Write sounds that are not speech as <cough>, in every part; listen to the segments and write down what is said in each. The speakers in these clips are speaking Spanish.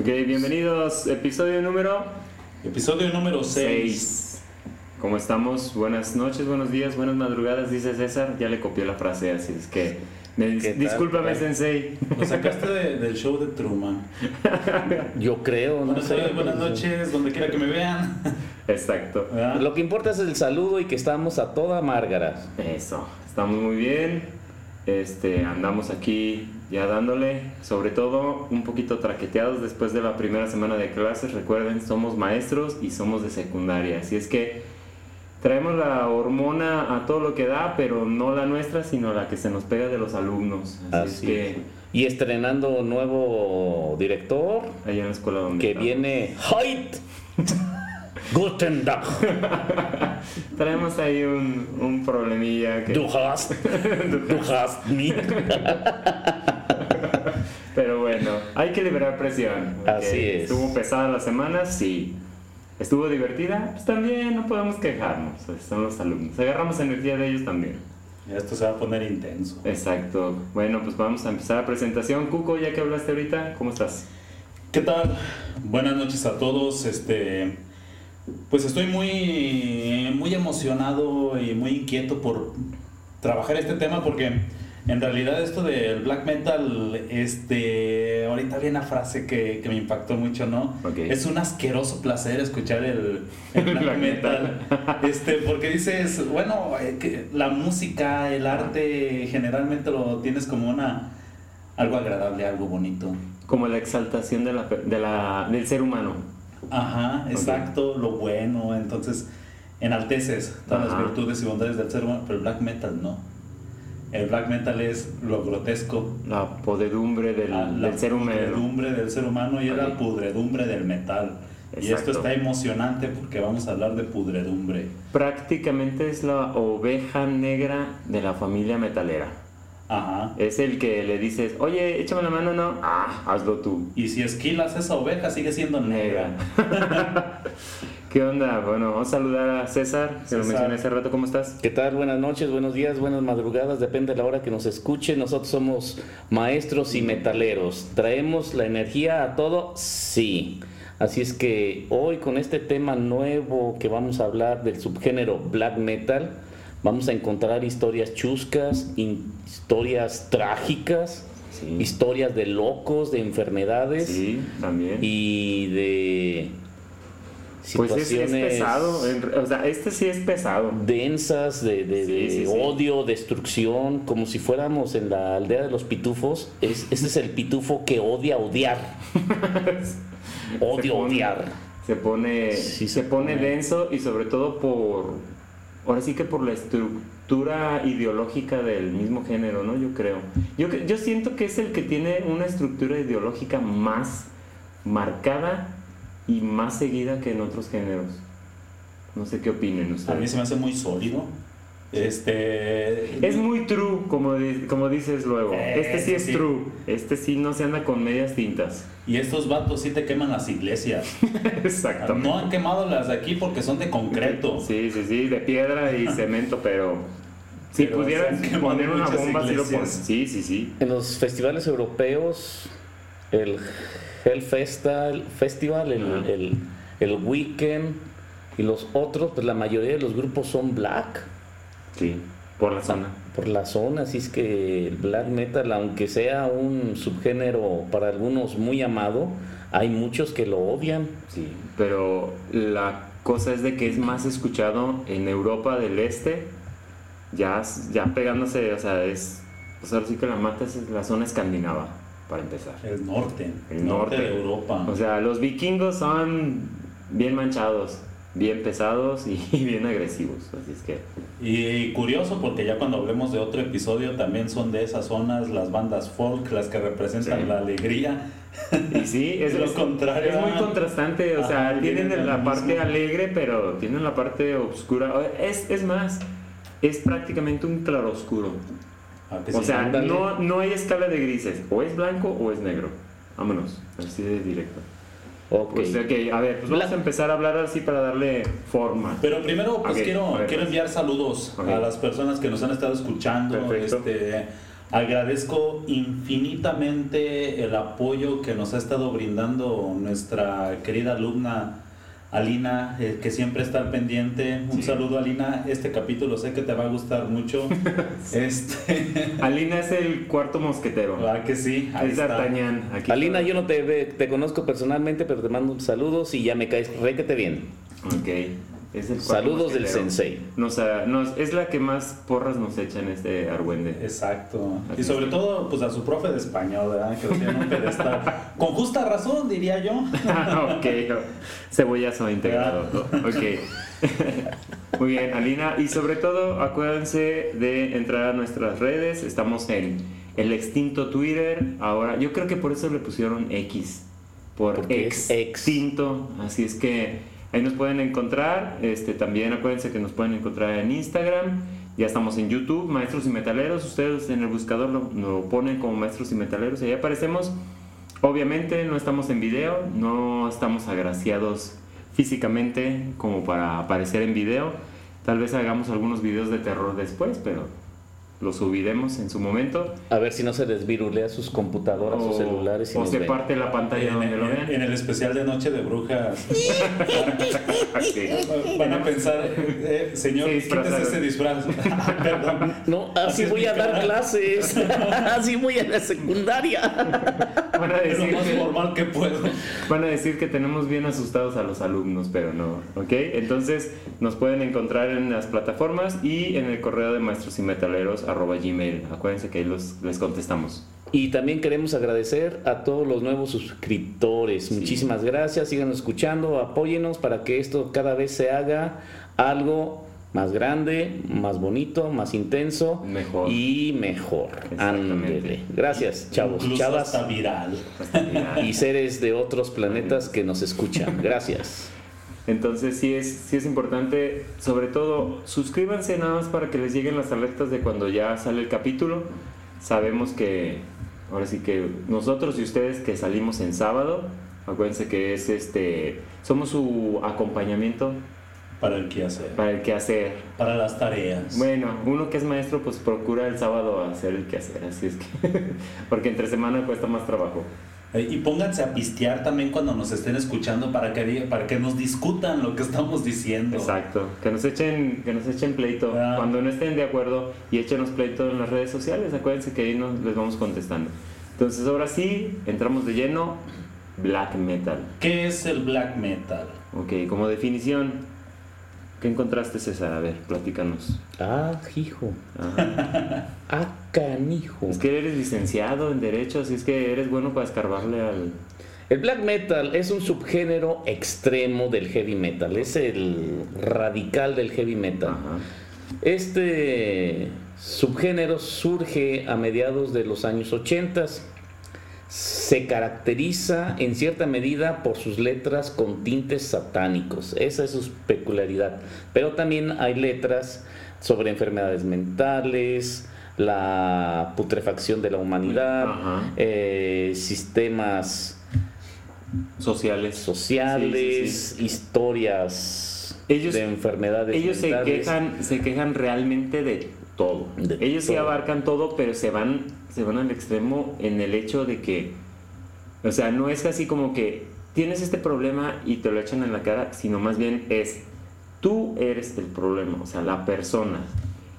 Ok, bienvenidos. Episodio número Episodio número 6. 6. ¿Cómo estamos? Buenas noches, buenos días, buenas madrugadas, dice César. Ya le copió la frase, así es que... discúlpame, ¿Qué tal? Sensei. Lo sacaste de- del show de Truman. <laughs> Yo creo, no sé. buenas noches, donde quiera que me vean. <laughs> Exacto. ¿Verdad? Lo que importa es el saludo y que estamos a toda Márgara. Eso, estamos muy bien. Este, andamos aquí ya dándole, sobre todo un poquito traqueteados después de la primera semana de clases. Recuerden, somos maestros y somos de secundaria, así es que traemos la hormona a todo lo que da, pero no la nuestra, sino la que se nos pega de los alumnos. Así, es Así que es. Y estrenando nuevo director allá en la escuela donde que estamos. viene Hoyt. Guten Tag. <laughs> traemos ahí un, un problemilla que Du hast, du hast. <laughs> Hay que liberar presión. Así es. Estuvo pesada la semana, sí. Estuvo divertida, pues también no podemos quejarnos. Son los alumnos. Agarramos energía de ellos también. Esto se va a poner intenso. Exacto. Bueno, pues vamos a empezar la presentación. Cuco, ya que hablaste ahorita, ¿cómo estás? ¿Qué tal? Buenas noches a todos. Este, pues estoy muy, muy emocionado y muy inquieto por trabajar este tema porque en realidad esto del black metal, este, ahorita había una frase que, que me impactó mucho, ¿no? Es un asqueroso placer escuchar el, el <laughs> black, Black metal, este, porque dices, bueno, eh, que la música, el arte, generalmente lo tienes como una algo agradable, algo bonito. Como la exaltación de la, de la, del ser humano. Ajá, exacto, lo bueno, entonces enalteces todas Ajá. las virtudes y bondades del ser humano, pero el black metal no. El black metal es lo grotesco, La podedumbre del, la, la del ser humano. pudredumbre del ser humano y es la pudredumbre del metal. Y esto está emocionante porque vamos a hablar de pudredumbre. Prácticamente es la oveja negra de la familia metalera. Ajá. Es el que le dices, oye, échame la mano, no. Ah, hazlo tú. Y si esquilas esa oveja sigue siendo negra. <laughs> ¿Qué onda? Bueno, vamos a saludar a César, se lo mencioné hace rato, ¿cómo estás? ¿Qué tal? Buenas noches, buenos días, buenas madrugadas, depende de la hora que nos escuche. Nosotros somos maestros y metaleros. ¿Traemos la energía a todo? Sí. Así es que hoy con este tema nuevo que vamos a hablar del subgénero black metal, vamos a encontrar historias chuscas, historias trágicas, Sí. historias de locos, de enfermedades Sí, también. y de pues es, es pesado, o sea, este sí es pesado. densas de, de- Sí, de sí, sí. odio, destrucción, como si fuéramos en la aldea de los pitufos. Es, ese es el pitufo que odia odiar. <laughs> Odio pone- odiar. Se pone, se se pone pone. denso y sobre todo por, ahora sí que por la estructura ideológica del mismo género, ¿no? Yo creo. Yo, yo siento que es el que tiene una estructura ideológica más marcada y más seguida que en otros géneros. No sé qué opinen A mí ustedes. se me hace muy sólido. Este. Es muy true, como, di- como dices luego. Este sí es sí. true. Este sí no se anda con medias tintas. Y estos vatos sí te queman las iglesias. <laughs> Exactamente. No han quemado las de aquí porque son de concreto. Sí, sí, sí, de piedra y cemento, pero si Pero pudieran poner una bomba, sí lo ponen. Sí, sí, sí. En los festivales europeos, el Hellfestival, Festival, el, Ajá. el, el Weekend y los otros, pues la mayoría de los grupos son black. Sí, por la zona. por la zona, así es que el black metal, aunque sea un subgénero para algunos muy amado, hay muchos que lo odian. Sí, pero la cosa es de que es más escuchado en Europa del Este, ya, ya pegándose, o sea, es, pues ahora sí que la mata es la zona escandinava, para empezar. El norte. El norte. de Europa. O sea, los vikingos son bien manchados, bien pesados y <laughs> bien agresivos, así es que... Y curioso porque ya cuando hablemos de otro episodio también son de esas zonas las bandas folk, las que representan Sí. la alegría. <laughs> Y sí, es <laughs> Lo es- contrario, Es muy contrastante, o sea, Ajá, tienen la lo parte alegre, pero tienen la parte oscura. Es, es más, es prácticamente un claroscuro. Ah, que O sea, no, no hay escala de grises, o es blanco o es negro. Vámonos, así de directo. Ok. Pues, ok, a ver, pues vamos a empezar a hablar así para darle forma. Pero primero, pues Ok, quiero, ver, quiero pues. enviar saludos a las personas que nos han estado escuchando. Perfecto. Este, agradezco infinitamente el apoyo que nos ha estado brindando nuestra querida alumna Alina, eh, que siempre está al pendiente. Un Sí. saludo, Alina. Este capítulo sé que te va a gustar mucho. <laughs> este, <laughs> Alina es el cuarto mosquetero. ¿verdad que sí? Ahí es. D'Artagnan. Alina, yo no te, ve- te conozco personalmente, pero te mando saludos y ya me caes requete bien. Ok. Es el cuarto Saludos del sensei. Nos, nos- es la que más porras nos echa en este Argüende. Exacto. Así Y sobre es. todo, pues a su profe de español, ¿verdad? Que lo tiene en un pedestal. Con justa razón, diría yo. <laughs> ok, cebollazo integrado. Ok. <laughs> Muy bien, Alina. Y sobre todo, acuérdense de entrar a nuestras redes. Estamos en el extinto Twitter. Ahora, yo creo que por eso le pusieron X. Por ex. extinto. Así es que ahí nos pueden encontrar. Este, también acuérdense que nos pueden encontrar en Instagram. Ya estamos en YouTube, Maestros y Metaleros. Ustedes en el buscador lo, lo ponen como Maestros y Metaleros y ahí aparecemos. Obviamente no estamos en video, no estamos agraciados físicamente como para aparecer en video. Tal vez hagamos algunos videos de terror después, pero los subiremos en su momento. A ver si no se desvirulea sus computadoras o, celulares y o se ven. parte la pantalla En, donde lo vean. en el especial de Noche de Brujas. <laughs> Van a pensar, eh, señor, Sí, quítese ese disfraz. <laughs> Perdón. No, así voy a dar clases. <laughs> así voy a la secundaria. Van a, Es lo decir más que, formal que puedo. van a decir que tenemos bien asustados a los alumnos, pero no. ¿Ok? Entonces nos pueden encontrar en las plataformas y en el correo de maestros y metaleros arroba gmail. Acuérdense que ahí los, les contestamos. Y también queremos agradecer a todos los nuevos suscriptores. Muchísimas gracias, sigan escuchando, apóyenos para que esto cada vez se haga algo más grande, más bonito, más intenso Mejor. y mejor. Ándele. Gracias, chavos, Incluso chavas hasta viral. y seres de otros planetas que nos escuchan. <laughs> Gracias. Entonces sí es, sí es importante, sobre todo, suscríbanse nada más para que les lleguen las alertas de cuando ya sale el capítulo. Sabemos que, ahora sí que nosotros y ustedes que salimos en sábado, acuérdense que es este, somos su acompañamiento Para el que hacer. para el quehacer. Para las tareas. Bueno, uno que es maestro pues procura el sábado hacer el quehacer, así es que, <laughs> porque entre semana cuesta más trabajo. Eh, Y pónganse a pistear también cuando nos estén escuchando para que, para que nos discutan lo que estamos diciendo. Exacto, que nos echen, que nos echen pleito Ah. cuando no estén de acuerdo y échenos pleito en las redes sociales, acuérdense que ahí nos, les vamos contestando. Entonces ahora sí, entramos de lleno, black metal. ¿Qué es el black metal? Ok, como definición, ¿qué encontraste César? A ver, platícanos. Ah, hijo. Ajá. Ah, canijo. Es que eres licenciado en Derecho, así es que eres bueno para escarbarle al... El black metal es un subgénero extremo del heavy metal, es el radical del heavy metal. Ajá. Este subgénero surge a mediados de los años 80. Se caracteriza en cierta medida por sus letras con tintes satánicos. Esa es su peculiaridad. Pero también hay letras sobre enfermedades mentales, la putrefacción de la humanidad, eh, sistemas Sociales. sociales, Sí, sí, sí. historias Ellos- de enfermedades Ellos se quejan, se quejan realmente de todo. De Ellos sí abarcan todo, pero se van, se van al extremo en el hecho de que, o sea, no es así como que tienes este problema y te lo echan en la cara, sino más bien es tú eres el problema, o sea, la persona.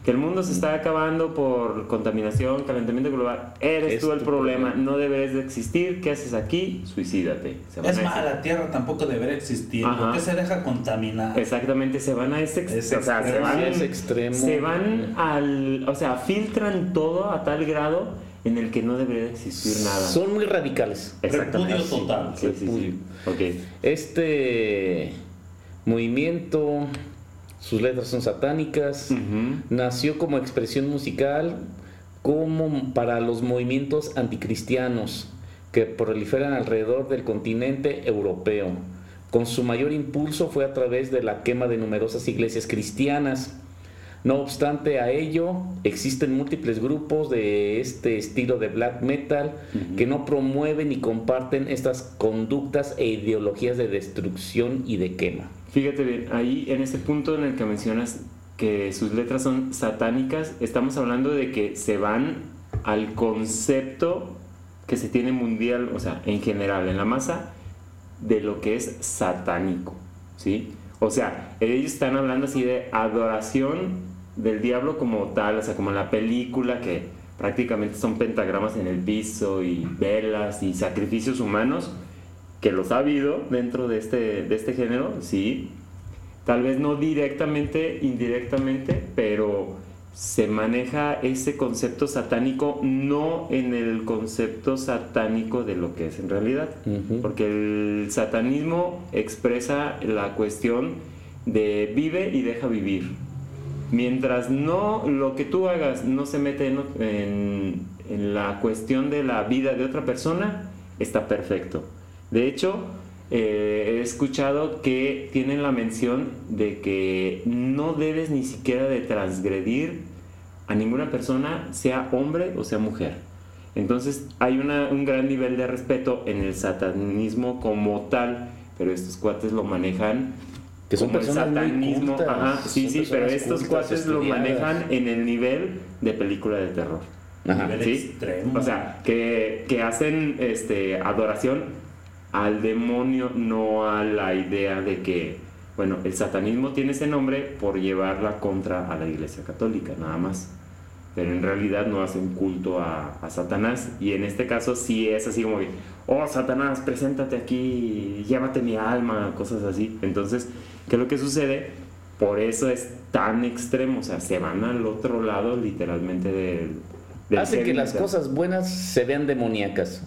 Que el mundo se está acabando por contaminación, calentamiento global, eres Es tú el problema, problema. no deberes de existir, ¿qué haces aquí? Suicídate. Se van Es a más, la Tierra tampoco debería existir. Ajá. ¿Por qué se deja contaminar? Exactamente, se van a ese, ex- Ese o sea, se extremo. van, ese extremo. se van al, o sea, filtran todo a tal grado en el que no debería de existir nada. Son muy radicales. Exactamente. Repudio total. Sí, sí. Este movimiento, sus letras son satánicas, nació como expresión musical como para los movimientos anticristianos que proliferan alrededor del continente europeo. Con su mayor impulso fue a través de la quema de numerosas iglesias cristianas. No obstante a ello, existen múltiples grupos de este estilo de black metal que no promueven ni comparten estas conductas e ideologías de destrucción y de quema. Fíjate bien, ahí en ese punto en el que mencionas que sus letras son satánicas, estamos hablando de que se van al concepto que se tiene mundial, o sea, en general, en la masa, de lo que es satánico, ¿sí? O sea, ellos están hablando así de adoración del diablo como tal, o sea, como en la película que prácticamente son pentagramas en el piso y velas y sacrificios humanos, que los ha habido dentro de este, de este género, sí. Tal vez no directamente, indirectamente, pero se maneja ese concepto satánico no en el concepto satánico de lo que es en realidad. Porque el satanismo expresa la cuestión de vive y deja vivir. Mientras no lo que tú hagas no se mete en, en- en la cuestión de la vida de otra persona, está perfecto. De hecho, eh, he escuchado que tienen la mención de que no debes ni siquiera de transgredir a ninguna persona, sea hombre o sea mujer. Entonces hay una- un gran nivel de respeto en el satanismo como tal, pero estos cuates lo manejan Que son como el personas muy satanismo. cultas, Ajá, sí, sí, pero estos cuates lo manejan en el nivel de película de terror. Ajá. Nivel ¿sí? extremo. O sea, que, que hacen este, adoración al demonio, no a la idea de que, bueno, el satanismo tiene ese nombre por llevarla contra a la iglesia católica, nada más. Pero en realidad no hacen culto a, a Satanás. Y en este caso sí es así como que, oh Satanás, preséntate aquí, llévate mi alma, cosas así. Entonces, ¿qué es lo que sucede? Por eso es tan extremo, o sea, se van al otro lado literalmente del... Hace que las cosas buenas se vean demoníacas.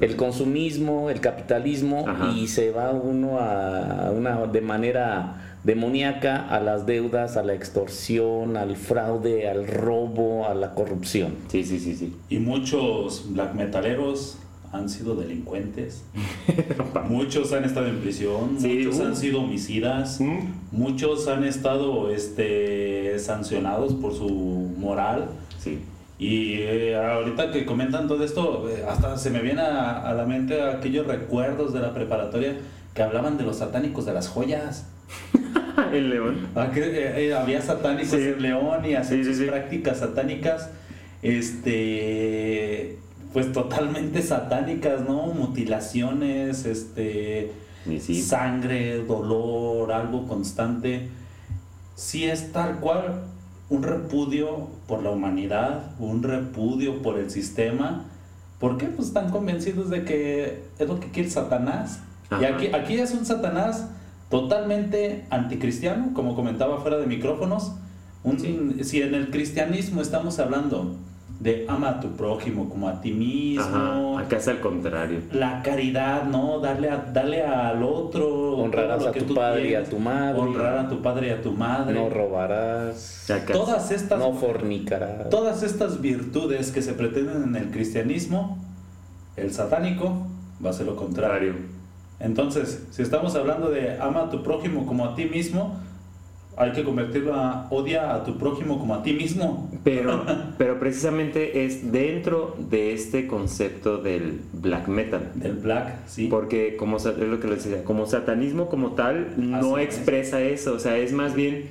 El consumismo, el capitalismo Ajá. y se va uno a una de manera demoníaca a las deudas, a la extorsión, al fraude, al robo, a la corrupción. Sí, sí, sí, sí. Y muchos black metaleros han sido delincuentes. <laughs> muchos han estado en prisión. Sí, muchos uh. han sido homicidas. Mm. Muchos han estado este, sancionados por su moral. Sí. Y eh, ahorita que comentan todo esto, eh, hasta se me viene a, a la mente aquellos recuerdos de la preparatoria que hablaban de los satánicos de las joyas. <laughs> El león. Ah, que, eh, había satánicos Sí. en León y hacían Sí, prácticas satánicas, este, pues totalmente satánicas, ¿no? Mutilaciones, este, sangre, dolor, algo constante. Sí es tal cual un repudio por la humanidad, un repudio por el sistema. ¿Por qué? Pues están convencidos de que es lo que quiere Satanás. Y aquí, aquí es un Satanás totalmente anticristiano, como comentaba fuera de micrófonos. Un- Si en el cristianismo estamos hablando de ama a tu prójimo como a ti mismo, Ajá. Acá es al contrario. la caridad, ¿no? Darle, a, darle al otro. Honrarás a que tu tú padre y a tu madre. Honrar a tu padre y a tu madre. No robarás, Acá Todas estas, no fornicarás. todas estas virtudes que se pretenden en el cristianismo, el satánico va a ser lo contrario. contrario. Entonces, si estamos hablando de ama a tu prójimo como a ti mismo, hay que convertirlo a odia a tu prójimo como a ti mismo. <laughs> Pero, pero precisamente es dentro de este concepto del black metal. Del black, sí. Porque como es lo que les decía, como satanismo como tal no Así es. expresa eso, o sea, es más bien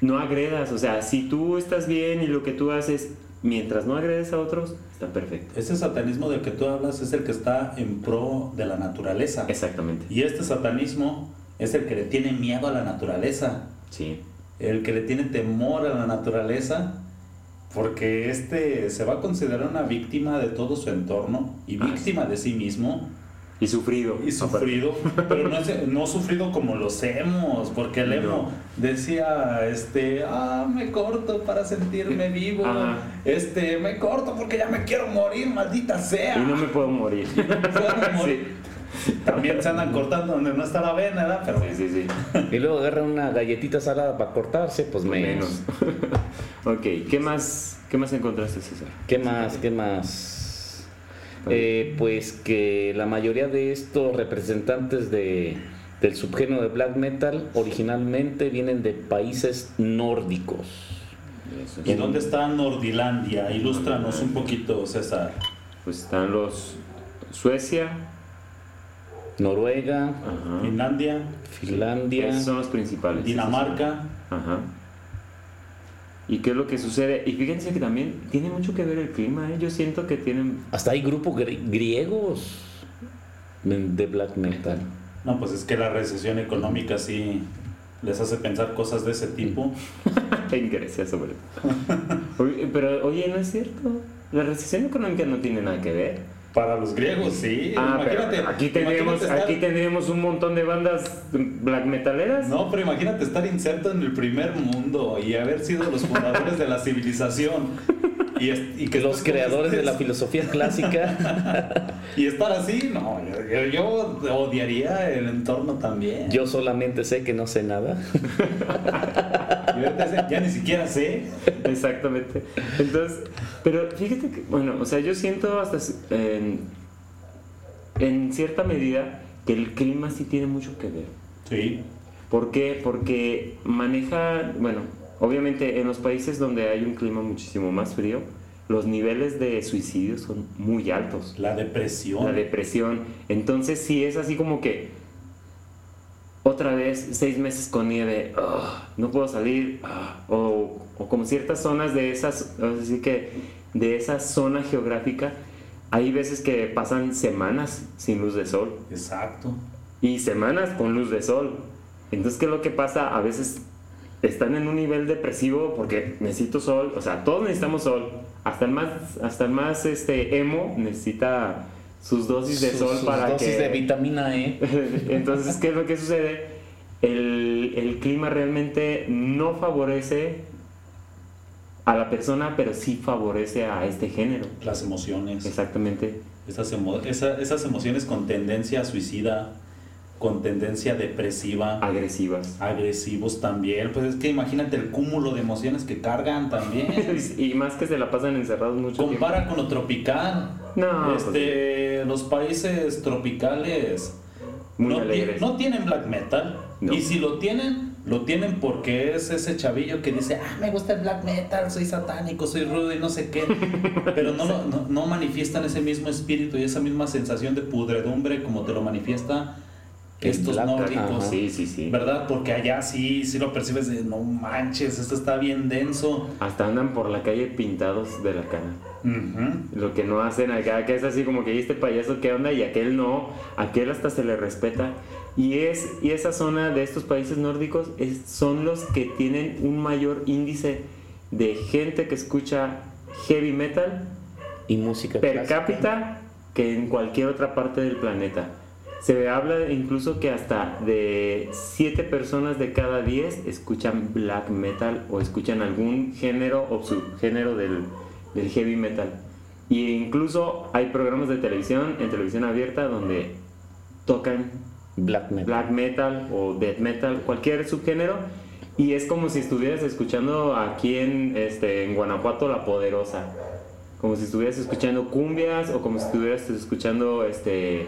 no agredas, o sea, si tú estás bien y lo que tú haces mientras no agredes a otros, está perfecto. Ese satanismo del que tú hablas es el que está en pro de la naturaleza. Exactamente. Y este satanismo es el que le tiene miedo a la naturaleza. Sí. el que le tiene temor a la naturaleza, porque este se va a considerar una víctima de todo su entorno y Ah, víctima de sí mismo Y sufrido. y sufrido, <laughs> pero no, es- no sufrido como los emos, porque el emo No. decía, este, ah, me corto para sentirme vivo, Ah. este, me corto porque ya me quiero morir, maldita sea. Y no me puedo morir. <laughs> puedo morir. <laughs> También se andan cortando donde no está la vena, ¿verdad? Pero Sí, sí, sí. Y luego agarra una galletita salada para cortarse, pues menos. Menos. <laughs> ok, ¿qué más, ¿qué más encontraste, César? ¿Qué más? ¿Qué más? Eh, pues que la mayoría de estos representantes de, del subgénero de black metal originalmente vienen de países nórdicos. ¿Y es. dónde está Nordilandia? Ilústranos un poquito, César. Pues están los Suecia, Noruega, ajá. Finlandia, Finlandia, Esos son los principales. Dinamarca. Ajá. ¿Y qué es lo que sucede? Y fíjense que también tiene mucho que ver el clima, ¿eh? Yo siento que tienen... hasta hay grupos gri- griegos de black metal. No, pues es que la recesión económica sí les hace pensar cosas de ese tipo. <laughs> en Grecia sobre todo. <laughs> Pero oye, no es cierto. La recesión económica no tiene nada que ver. Para los griegos, sí. Ah, pero imagínate, aquí tendríamos, imagínate estar- aquí tendríamos un montón de bandas black metaleras. No, pero imagínate estar inserto en el primer mundo y haber sido los fundadores de la civilización. Y, es- y que Los estés- creadores de la <laughs> filosofía clásica, Y estar así, no, yo, yo- yo odiaría el entorno también. yo solamente sé que no sé nada. <laughs> Ahorita ya ni siquiera sé. Exactamente. Entonces, pero fíjate que, bueno, o sea, yo siento hasta en, en cierta medida que el clima sí tiene mucho que ver. Sí. ¿Por qué? Porque maneja, bueno, obviamente en los países donde hay un clima muchísimo más frío, los niveles de suicidio son muy altos. La depresión. La depresión. Entonces sí es así como que otra vez seis meses con nieve, ah, no puedo salir, ah, o, o como ciertas zonas de esas, así que de esa zona geográfica, hay veces que pasan semanas sin luz de sol Exacto. y semanas con luz de sol. Entonces, ¿qué es lo que pasa? A veces están en un nivel depresivo porque necesito sol, o sea, todos necesitamos sol. Hasta el más, hasta el más este, emo necesita sus dosis de Sus- sol sus para dosis que... de vitamina E. <laughs> Entonces, ¿qué es lo que sucede? El, el clima realmente no favorece a la persona, pero sí favorece a este género. Las emociones. Exactamente. Esas, emo- esa- esas emociones con tendencia suicida, con tendencia depresiva, Agresivas. agresivos también. Pues es que imagínate el cúmulo de emociones que cargan también. <laughs> y más que se la pasan encerrados mucho tiempo. Compara con lo tropical. No, Este, los países tropicales Muy no, alegres. no tienen black metal. No. Y si lo tienen, lo tienen porque es ese chavillo que dice, ah, me gusta el black metal, soy satánico, soy rudo y no sé qué. <laughs> Pero no, lo- no, no manifiestan ese mismo espíritu y esa misma sensación de pudredumbre como te lo manifiesta El estos nórdicos. ajá. Sí, sí, sí. ¿Verdad? Porque allá sí, sí lo percibes de, no manches, esto está bien denso. Hasta andan por la calle pintados de la cara. Lo que no hacen acá, que es así como que "¿Y este payaso qué onda y aquel no, aquel hasta se le respeta. Y, es, y esa zona de estos países nórdicos es- son los que tienen un mayor índice de gente que escucha heavy metal Y música per clásica. cápita que en cualquier otra parte del planeta. Se habla incluso que hasta de 7 personas de cada 10 escuchan black metal o escuchan algún género o subgénero del, del heavy metal. Y incluso hay programas de televisión, en televisión abierta, donde tocan Black metal. black metal o death metal, cualquier subgénero. Y es como si estuvieras escuchando aquí en, este, en Guanajuato La Poderosa. Como si estuvieras escuchando cumbias o como si estuvieras escuchando este,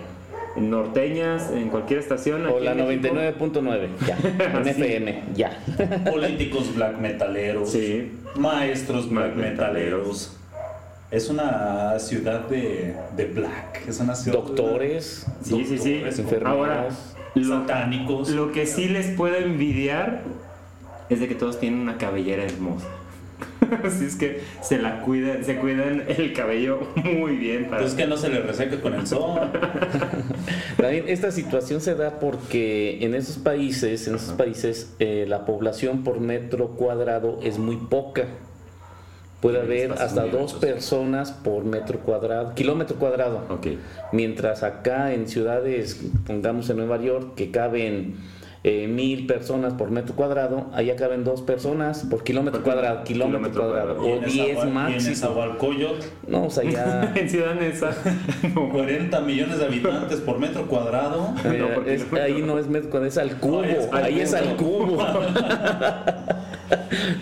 norteñas en cualquier estación. O aquí la en México. 99.9, ya. <laughs> En Sí. FM, ya. Políticos black metaleros. Sí. Maestros black Black metaleros. Es una ciudad de, de black. Es una ciudad Doctores, Sí, sí, sí. Doctores, enfermeras. Ahora, lo, satánicos. lo que sí les puedo envidiar es de que todos tienen una cabellera hermosa. <laughs> Así es que se la cuidan, se cuidan el cabello muy bien para Entonces que no se le reseque con el sol. <laughs> También esta situación se da porque en esos países, en esos países, eh, la población por metro cuadrado es muy poca. Puede haber hasta dos personas por metro cuadrado, kilómetro cuadrado. Mientras acá en ciudades, pongamos en Nueva York, que caben eh, mil personas por metro cuadrado, allá caben dos personas por kilómetro Por cuadrado, kilómetro, kilómetro cuadrado, o en 10 Nezahual- Y en máximo. Nezahualcóyotl, No, o sea, ya... <laughs> En Ciudad Neza. <laughs> no. 40 millones de habitantes por metro cuadrado. Mira, No, porque es- no- ahí no es metro cuadrado, es al cubo. es ahí es al cubo. <laughs>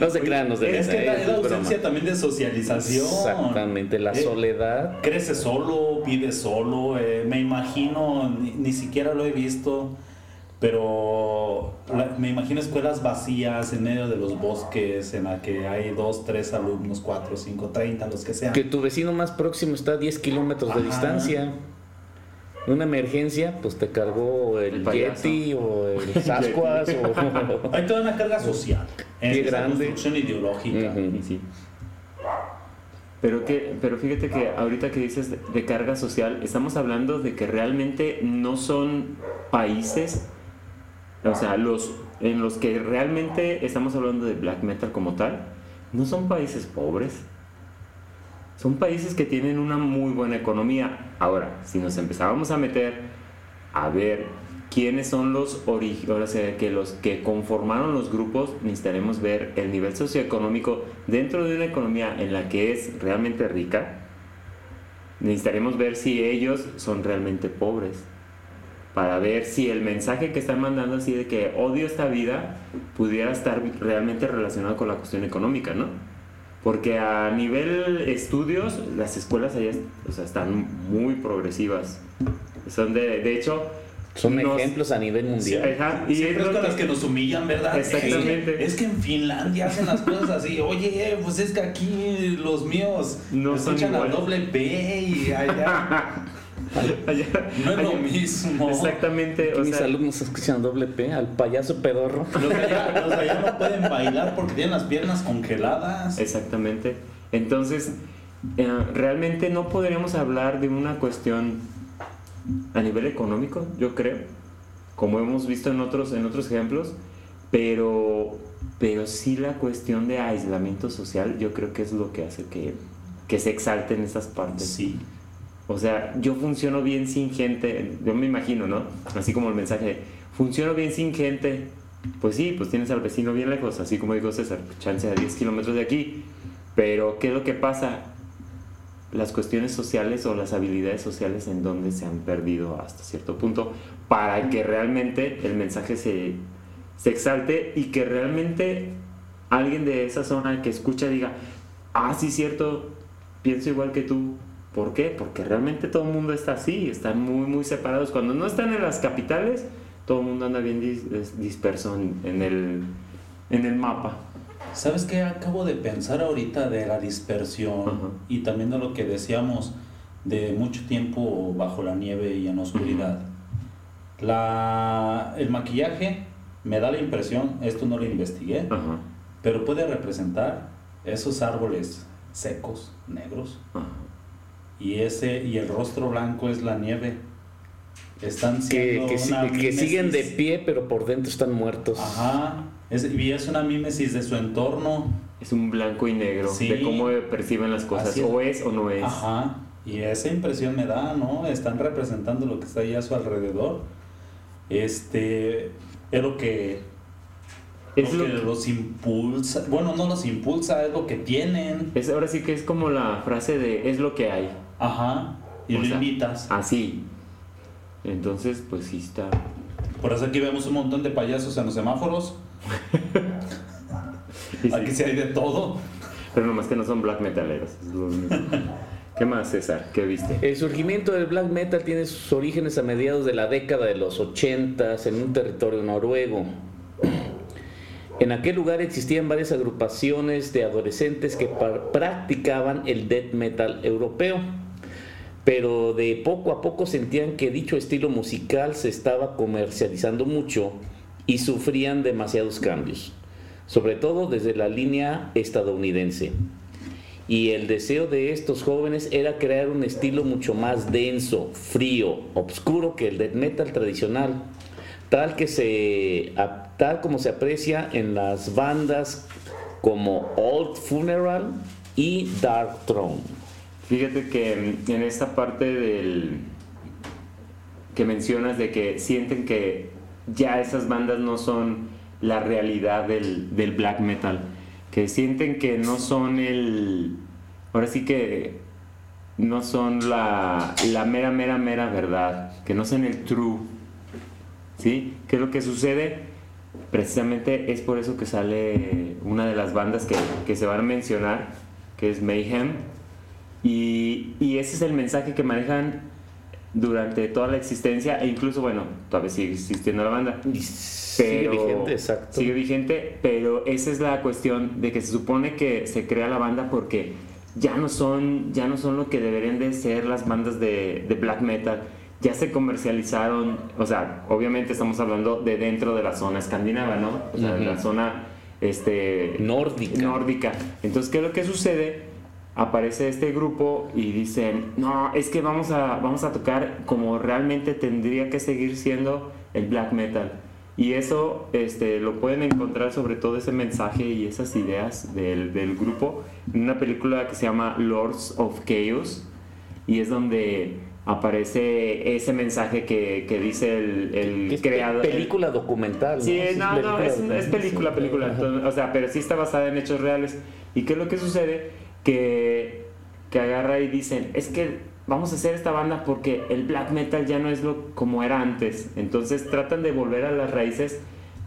no se crean los de Es que la, eh, es la es broma. ausencia también de socialización. Exactamente, la Eh, soledad. Crece solo, vive solo, eh, me imagino, ni, ni siquiera lo he visto, pero la- me imagino escuelas vacías en medio de los bosques en la que hay dos, tres alumnos, cuatro, cinco, treinta, los que sean. Que tu vecino más próximo está a 10 kilómetros de Ajá. distancia. Una emergencia, pues te cargó el, El. Yeti o el <laughs> Sasquatch o... <laughs> Hay toda una carga social, en Qué grande. construcción ideológica. Sí. Pero, que, pero fíjate que ahorita que dices de, de carga social, estamos hablando de que realmente no son países, o sea, los en los que realmente estamos hablando de black metal como tal, no son países pobres. Son países que tienen una muy buena economía. Ahora, si nos empezábamos a meter a ver quiénes son los que los que conformaron los grupos, necesitaremos ver el nivel socioeconómico dentro de una economía en la que es realmente rica. Necesitaremos ver si ellos son realmente pobres para ver si el mensaje que están mandando así de que odio esta vida pudiera estar realmente relacionado con la cuestión económica, ¿no? Porque a nivel estudios, las escuelas allá o sea, están muy progresivas. Son de, de hecho, Son nos- ejemplos a nivel mundial. Ajá, y Siempre es con las que- nos humillan, ¿verdad? Exactamente. Es que en Finlandia hacen las cosas así. <laughs> Oye, pues es que aquí los míos No son escuchan a iguales. doble B y allá <laughs> no es lo mismo. Exactamente, o mis sea, alumnos escuchan doble P al payaso pedorro. Los allá, los allá no pueden bailar porque tienen las piernas congeladas. Exactamente. Entonces, eh, realmente no podríamos hablar de una cuestión a nivel económico, yo creo, como hemos visto en otros, en otros ejemplos, pero, pero sí la cuestión de aislamiento social, yo creo que es lo que hace que, que se exalten estas partes. Sí. O sea, yo funciono bien sin gente, yo me imagino, ¿no? Así como el mensaje, de, funciono bien sin gente. Pues sí, pues tienes al vecino bien lejos, así como dijo César, chance a 10 kilómetros de aquí. Pero, ¿qué es lo que pasa? Las cuestiones sociales o las habilidades sociales en donde se han perdido hasta cierto punto para que realmente el mensaje se, se exalte y que realmente alguien de esa zona que escucha diga, ah, sí, cierto, pienso igual que tú. ¿Por qué? Porque realmente todo el mundo está así, están muy, muy separados. Cuando no están en las capitales, todo el mundo anda bien dis- dis- disperso en, en el, en el mapa. ¿Sabes qué? Acabo de pensar ahorita de la dispersión Ajá. y también de lo que decíamos de mucho tiempo bajo la nieve y en oscuridad. La, el maquillaje me da la impresión, esto no lo investigué, pero puede representar esos árboles secos, negros. Y ese y el rostro blanco es la nieve. Están Que, siendo que, si- una que siguen de pie, pero por dentro están muertos. Ajá. Es, y es una mímesis de su entorno. Es un blanco y negro Sí. de cómo perciben las cosas. Es. O es o no es. Ajá. Y esa impresión me da, ¿no? Están representando lo que está ahí a su alrededor. Este es lo que, Es lo lo que los impulsa. Bueno, no los impulsa, es lo que tienen. Es, ahora sí que es como la frase de es lo que hay. Ajá. Y O lo sea, invitas. Así. Entonces, pues sí está. Por eso aquí vemos un montón de payasos en los semáforos. <laughs> sí. Aquí sí hay de todo. Pero nomás que no son black metaleros. es lo único. <laughs> ¿Qué más, César? ¿Qué viste? El surgimiento del black metal tiene sus orígenes a mediados de la década de los 80 en un territorio noruego. En aquel lugar existían varias agrupaciones de adolescentes que par- practicaban el death metal europeo, pero de poco a poco sentían que dicho estilo musical se estaba comercializando mucho y sufrían demasiados cambios. sobre todo desde la línea estadounidense. Y el deseo de estos jóvenes era crear un estilo mucho más denso, frío, oscuro que el death metal tradicional, tal, que se, tal como se aprecia en las bandas como Old Funeral y Dark Throne. Fíjate que en esta parte del que mencionas de que sienten que ya esas bandas no son la realidad del, del black metal, que sienten que no son el, ahora sí que no son la, la mera, mera, mera verdad, que no son el true, ¿sí? ¿Qué es lo que sucede? Precisamente es por eso que sale una de las bandas que, que se van a mencionar, que es Mayhem, y, y ese es el mensaje que manejan durante toda la existencia e incluso, bueno, todavía sigue existiendo la banda. Y sigue vigente, exacto. Sigue vigente, pero esa es la cuestión de que se supone que se crea la banda porque ya no son, ya no son lo que deberían de ser las bandas de, de black metal. Ya se comercializaron, o sea, obviamente estamos hablando de dentro de la zona escandinava, ¿no? O sea, de la zona este, Nórdica. nórdica. Entonces, ¿qué es lo que sucede? Aparece este grupo y dicen, no, es que vamos a, vamos a tocar como realmente tendría que seguir siendo el black metal. Y eso este, lo pueden encontrar sobre todo ese mensaje y esas ideas del, del grupo en una película que se llama Lords of Chaos y es donde aparece ese mensaje que, que dice el, el creador. el- película documental. ¿no? Sí, Es no, no, es, es película, película. Entonces, o sea, pero sí está basada en hechos reales. ¿Y qué es lo que sucede? Que, que agarra y dicen, es que vamos a hacer esta banda porque el black metal ya no es lo como era antes. Entonces tratan de volver a las raíces,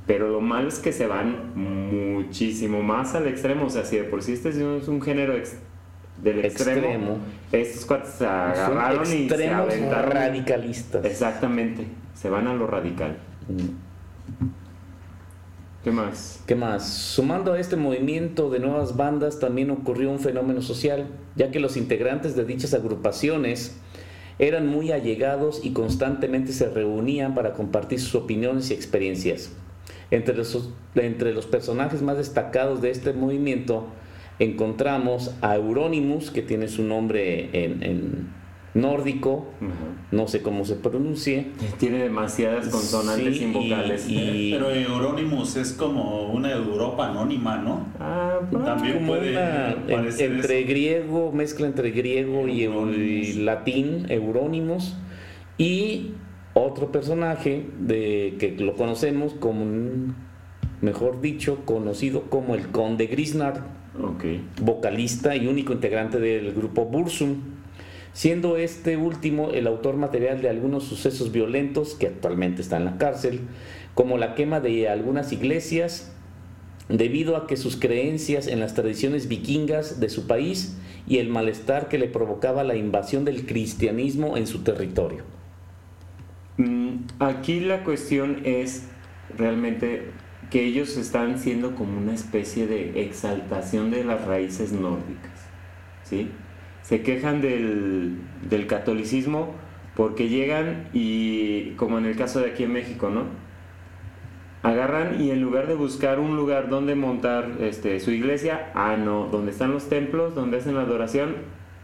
pero lo malo es que se van muchísimo más al extremo. O sea, si de por sí este es un, género ex- del extremo, Extremo. estos cuates se Son agarraron y se aventaron. radicalistas. Exactamente, se van a lo radical. Mm. ¿Qué más? ¿Qué más? Sumando a este movimiento de nuevas bandas también ocurrió un fenómeno social, ya que los integrantes de dichas agrupaciones eran muy allegados y constantemente se reunían para compartir sus opiniones y experiencias. Entre los, entre los personajes más destacados de este movimiento encontramos a Euronymous, que tiene su nombre en, en nórdico, no sé cómo se pronuncie. Tiene demasiadas consonantes Sí, sin vocales. y- Pero Euronymous es como una Europa anónima, ¿no? Ah. También como puede una entre eso. griego, mezcla entre griego y, Euronymous. latín, Eurónimos, y otro personaje de que lo conocemos como, un- mejor dicho, conocido como el Conde Grisnard, vocalista y único integrante del grupo Bursum, siendo este último el autor material de algunos sucesos violentos que actualmente está en la cárcel, como la quema de algunas iglesias, debido a que sus creencias en las tradiciones vikingas de su país y el malestar que le provocaba la invasión del cristianismo en su territorio. Mm, Aquí la cuestión es realmente que ellos están siendo como una especie de exaltación de las raíces nórdicas. ¿sí? Se quejan del, del catolicismo porque llegan y, como en el caso de aquí en México, ¿no? Agarran y en lugar de buscar un lugar donde montar este, su iglesia, ah, no, donde están los templos, donde hacen la adoración,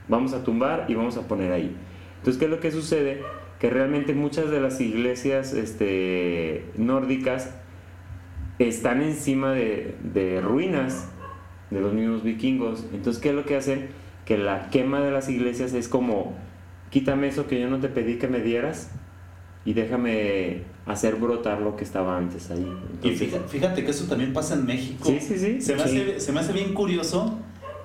vamos a tumbar y vamos a poner ahí. Entonces, ¿qué es lo que sucede? Que realmente muchas de las iglesias este, nórdicas están encima de, de ruinas de los mismos vikingos. Entonces, ¿qué es lo que hacen? Que la quema de las iglesias es como, quítame eso que yo no te pedí que me dieras y déjame hacer brotar lo que estaba antes ahí. Y Entonces, fíjate, fíjate que eso también pasa en México. Sí, sí, sí. Se me, Sí. Hace, se me hace bien curioso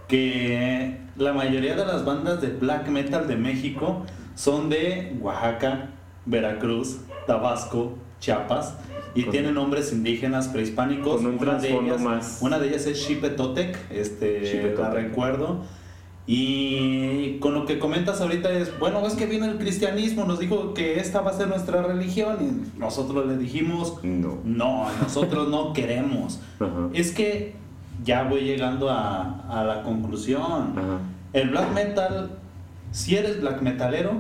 que la mayoría de las bandas de black metal de México son de Oaxaca, Veracruz, Tabasco, Chiapas y Con- tienen nombres indígenas prehispánicos. con un Una de trasfondo ellas- más. Una de ellas es Xipetotec, este, la recuerdo. Y con lo que comentas ahorita es, bueno, es que viene el cristianismo, nos dijo que esta va a ser nuestra religión y nosotros le dijimos, No. no, nosotros no queremos. <laughs> Ajá. Es que ya voy llegando a, a la conclusión. Ajá. El black metal, si eres black metalero,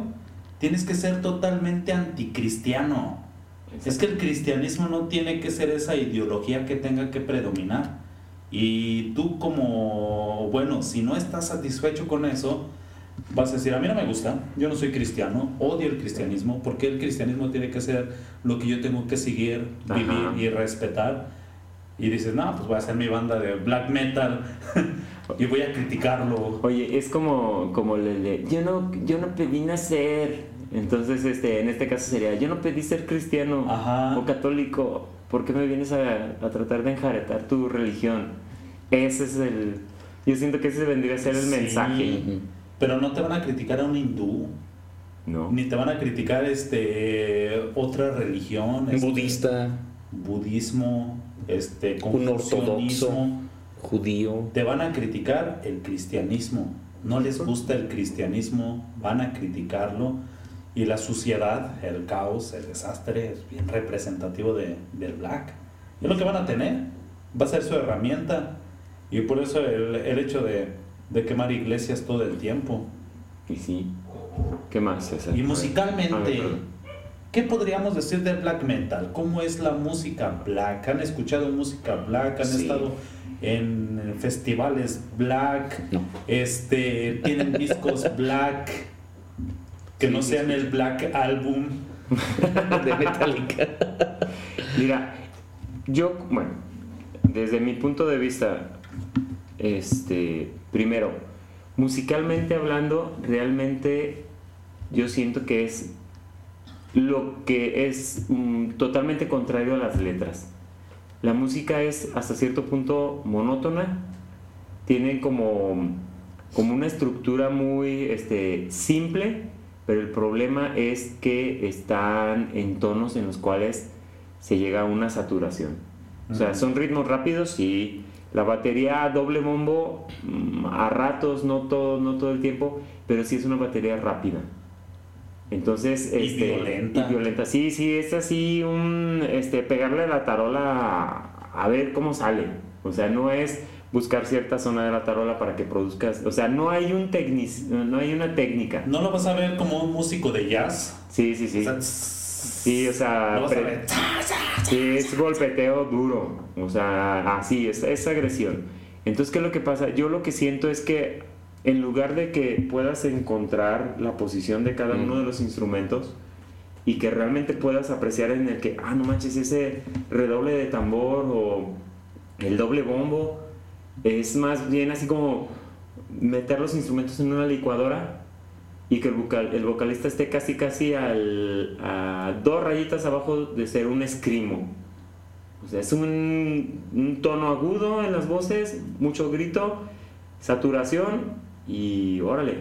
tienes que ser totalmente anticristiano. Es que el cristianismo no tiene que ser esa ideología que tenga que predominar. Y tú como, bueno, si no estás satisfecho con eso, vas a decir, a mí no me gusta, yo no soy cristiano, odio el cristianismo, porque el cristianismo tiene que ser lo que yo tengo que seguir, vivir Ajá. y respetar. Y dices, no, pues voy a hacer mi banda de black metal <laughs> y voy a criticarlo. Oye, es como, como el de, yo no, yo no pedí nacer. Entonces, este, en este caso sería, yo no pedí ser cristiano Ajá. o católico. ¿Por qué me vienes a, a tratar de enjaretar tu religión? Ese es el... Yo siento que ese vendría a ser el Sí, mensaje. Pero no te van a criticar a un hindú, ¿No? ni te van a criticar este otra religión, Un este, budista, budismo, este un ortodoxo, judío. Te van a criticar el cristianismo. No les gusta el cristianismo, van a criticarlo. Y la suciedad, el caos, el desastre es bien representativo de, del black. Es lo que van a tener. Va a ser su herramienta. Y por eso el, el hecho de, de quemar iglesias todo el tiempo. Y sí. ¿Qué más, César? Y musicalmente. ¿qué podríamos decir del black metal? ¿Cómo es la música black? ¿Han escuchado música black? ¿Han Sí. estado en festivales black? No. Este, ¿Tienen discos black? Que no sean el black album. <laughs> de Metallica. Mira, yo, bueno, desde mi punto de vista, este, primero, musicalmente hablando, realmente yo siento que es lo que es mm, totalmente contrario a las letras. La música es hasta cierto punto monótona, tiene como, como una estructura muy este, simple, pero el problema es que están en tonos en los cuales se llega a una saturación. O sea, son ritmos rápidos y la batería doble bombo mm, a ratos, no todo, no todo el tiempo, pero sí es una batería rápida. Entonces, Y este, violenta. y violenta. Sí, sí, es así un este pegarle la tarola a, a ver cómo sale. O sea, no es buscar cierta zona de la tarola para que produzcas, o sea, no hay un tecnic, no hay una técnica. No lo vas a ver como un músico de jazz. Sí, sí, sí. O sea, Sí, o sea, lo vas a pre- ver. Sí, es golpeteo duro. O sea, así, es, es agresión. Entonces, ¿qué es lo que pasa? Yo lo que siento es que en lugar de que puedas encontrar la posición de cada uno de los instrumentos y que realmente puedas apreciar en el que, ah, no manches, ese redoble de tambor o el doble bombo, es más bien así como meter los instrumentos en una licuadora y que el, vocal- el vocalista esté casi casi al, a dos rayitas abajo de ser un escrimo. O sea, es un, un tono agudo en las voces, mucho grito, saturación y órale.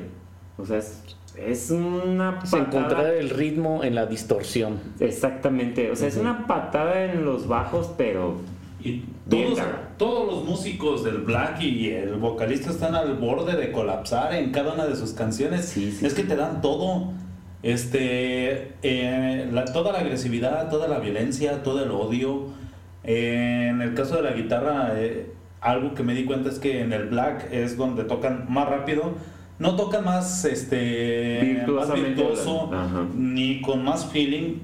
O sea, es, es una Es patada. encontrar el ritmo en la distorsión. Exactamente. O sea, es una patada en los bajos, pero Y todos, todos los músicos del Black y el vocalista están al borde de colapsar en cada una de sus canciones. Sí, sí, es que te dan todo. Este, eh, la- toda la agresividad, toda la violencia, todo el odio. Eh, en el caso de la guitarra, eh, algo que me di cuenta es que en el Black es donde tocan más rápido. No tocan más, este, más virtuoso, ni con más feeling,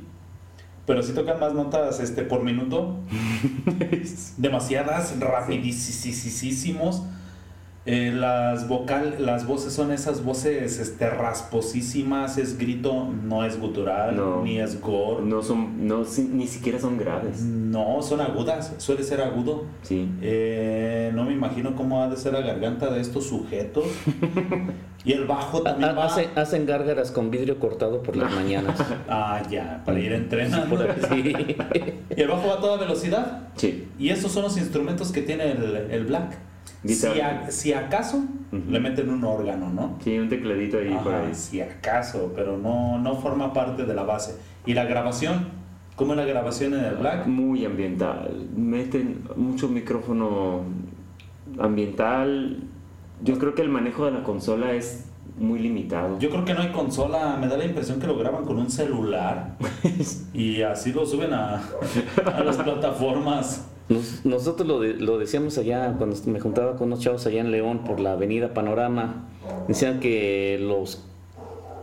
pero sí tocan más notas este, por minuto <laughs> demasiadas, rapidísimos. Eh, las vocal, las voces son esas voces este, rasposísimas, es grito, no es gutural, No. ni es gore. no son, no, si- ni siquiera son graves. No, son agudas, suele ser agudo. Sí. Eh, no me imagino cómo ha de ser la garganta de estos sujetos. <laughs> y el bajo también va... Hacen, hacen gárgaras con vidrio cortado por las <laughs> mañanas. Ah, ya, para ir entrenando. Por aquí. <laughs> Y el bajo va a toda velocidad. Sí. Y esos son los instrumentos que tiene el, el black. Si, a- si acaso Ujú. le meten un órgano, ¿no? Sí, un tecladito ahí por Ajá, ahí. si acaso, pero no, no forma parte de la base. Y la grabación, ¿cómo es la grabación en el black? Muy ambiental. Meten mucho micrófono ambiental. Yo creo que el manejo de la consola es muy limitado. Yo creo que no hay consola, me da la impresión que lo graban con un celular <laughs> y así lo suben a, a las plataformas. Nos- nosotros lo, de- lo decíamos allá, cuando me juntaba con unos chavos allá en León por la avenida Panorama, decían que los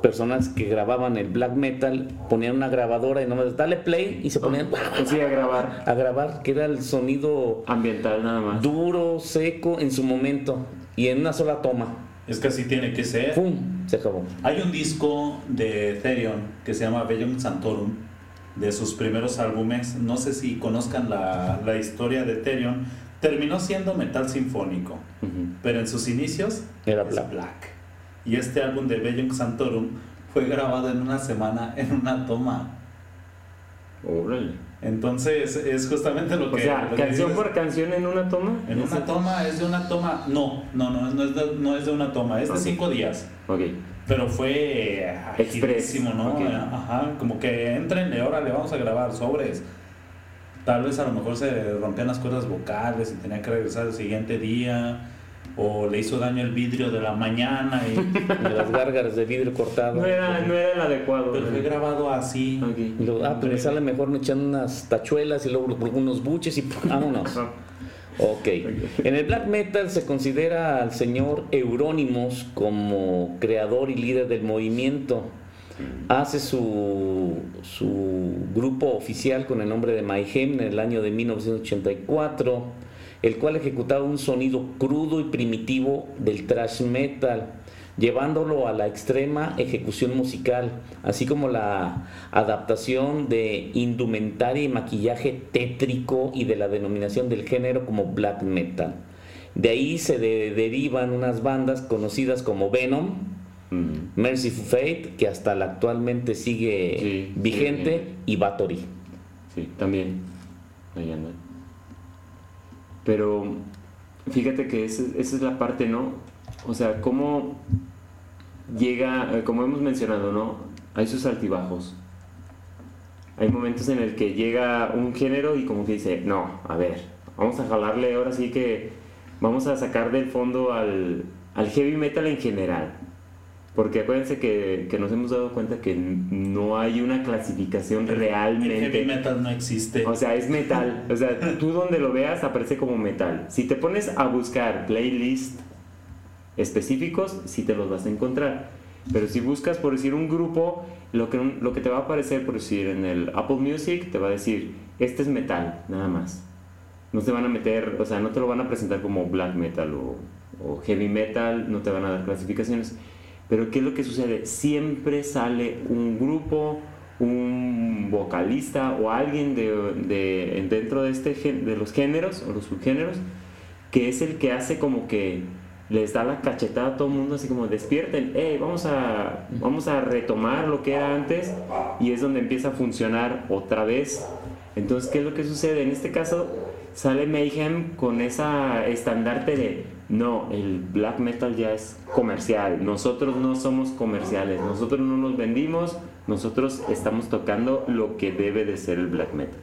personas que grababan el black metal ponían una grabadora y nomás dale play y se ponían <laughs> sí, a grabar. a grabar, que era el sonido Ambiental nada más. duro, seco en su momento y en una sola toma. Es que así tiene que ser. ¡Pum! Se acabó. Hay un disco de Therion que se llama Bellum Santorum, de sus primeros álbumes. No sé si conozcan la, la historia de Therion. Terminó siendo metal sinfónico, Ujú. pero en sus inicios Era es black. Y este álbum de Bellum Santorum fue grabado en una semana <laughs> en una toma. Órale. Entonces es justamente lo O que... sea, lo que canción por canción en una toma. En una toma, es de una toma... No, no, no, no es de, no es de una toma, es de Ok. cinco días. Ok. Pero fue eh, Express, agilísimo, ¿no? Ajá, como que entrenle, órale, vamos a grabar sobres. Tal vez a lo mejor se rompían las cuerdas vocales y tenía que regresar el siguiente día. O le hizo daño el vidrio de la mañana. Y, <laughs> Y las gárgaras de vidrio cortado. No era, no era el adecuado. pero fue grabado así. Y ah, pues me sale mejor me echan unas tachuelas y luego unos buches y <laughs> vámonos. Ok. En el black metal se considera al señor Euronymous como creador y líder del movimiento. Hace su, su grupo oficial con el nombre de Mayhem en el año de 1984, el cual ejecutaba un sonido crudo y primitivo del thrash metal, llevándolo a la extrema ejecución musical, así como la adaptación de indumentaria y maquillaje tétrico y de la denominación del género como black metal. De ahí se de- derivan unas bandas conocidas como Venom, Mm. Merciful Fate, que hasta la actualmente sigue Sí, vigente, y Bathory. Sí, también. Ahí anda. Pero fíjate que esa, esa es la parte, ¿no? O sea, cómo llega, eh, como hemos mencionado, ¿no? Hay sus altibajos. Hay momentos en el que llega un género y como que dice, no, a ver, vamos a jalarle ahora sí que vamos a sacar del fondo al, al heavy metal en general. Porque acuérdense que, que nos hemos dado cuenta que no hay una clasificación El realmente. heavy metal no existe. O sea, es metal. O sea, tú donde lo veas aparece como metal. Si te pones a buscar playlists específicos, sí te los vas a encontrar. Pero si buscas, por decir, un grupo, lo que, lo que te va a aparecer, por decir, en el Apple Music, te va a decir, este es metal, nada más. No te van a meter, o sea, no te lo van a presentar como black metal o, o heavy metal, no te van a dar clasificaciones. Pero ¿qué es lo que sucede? Siempre sale un grupo, un vocalista o alguien de, de- dentro de, este, de los géneros o los subgéneros que es el que hace como que les da la cachetada a todo el mundo así como despierten, hey, vamos a, vamos a retomar lo que era antes y es donde empieza a funcionar otra vez. Entonces, ¿qué es lo que sucede? En este caso sale Mayhem con esa estandarte de, no, el black metal ya es comercial, nosotros no somos comerciales, nosotros no nos vendimos, nosotros estamos tocando lo que debe de ser el black metal.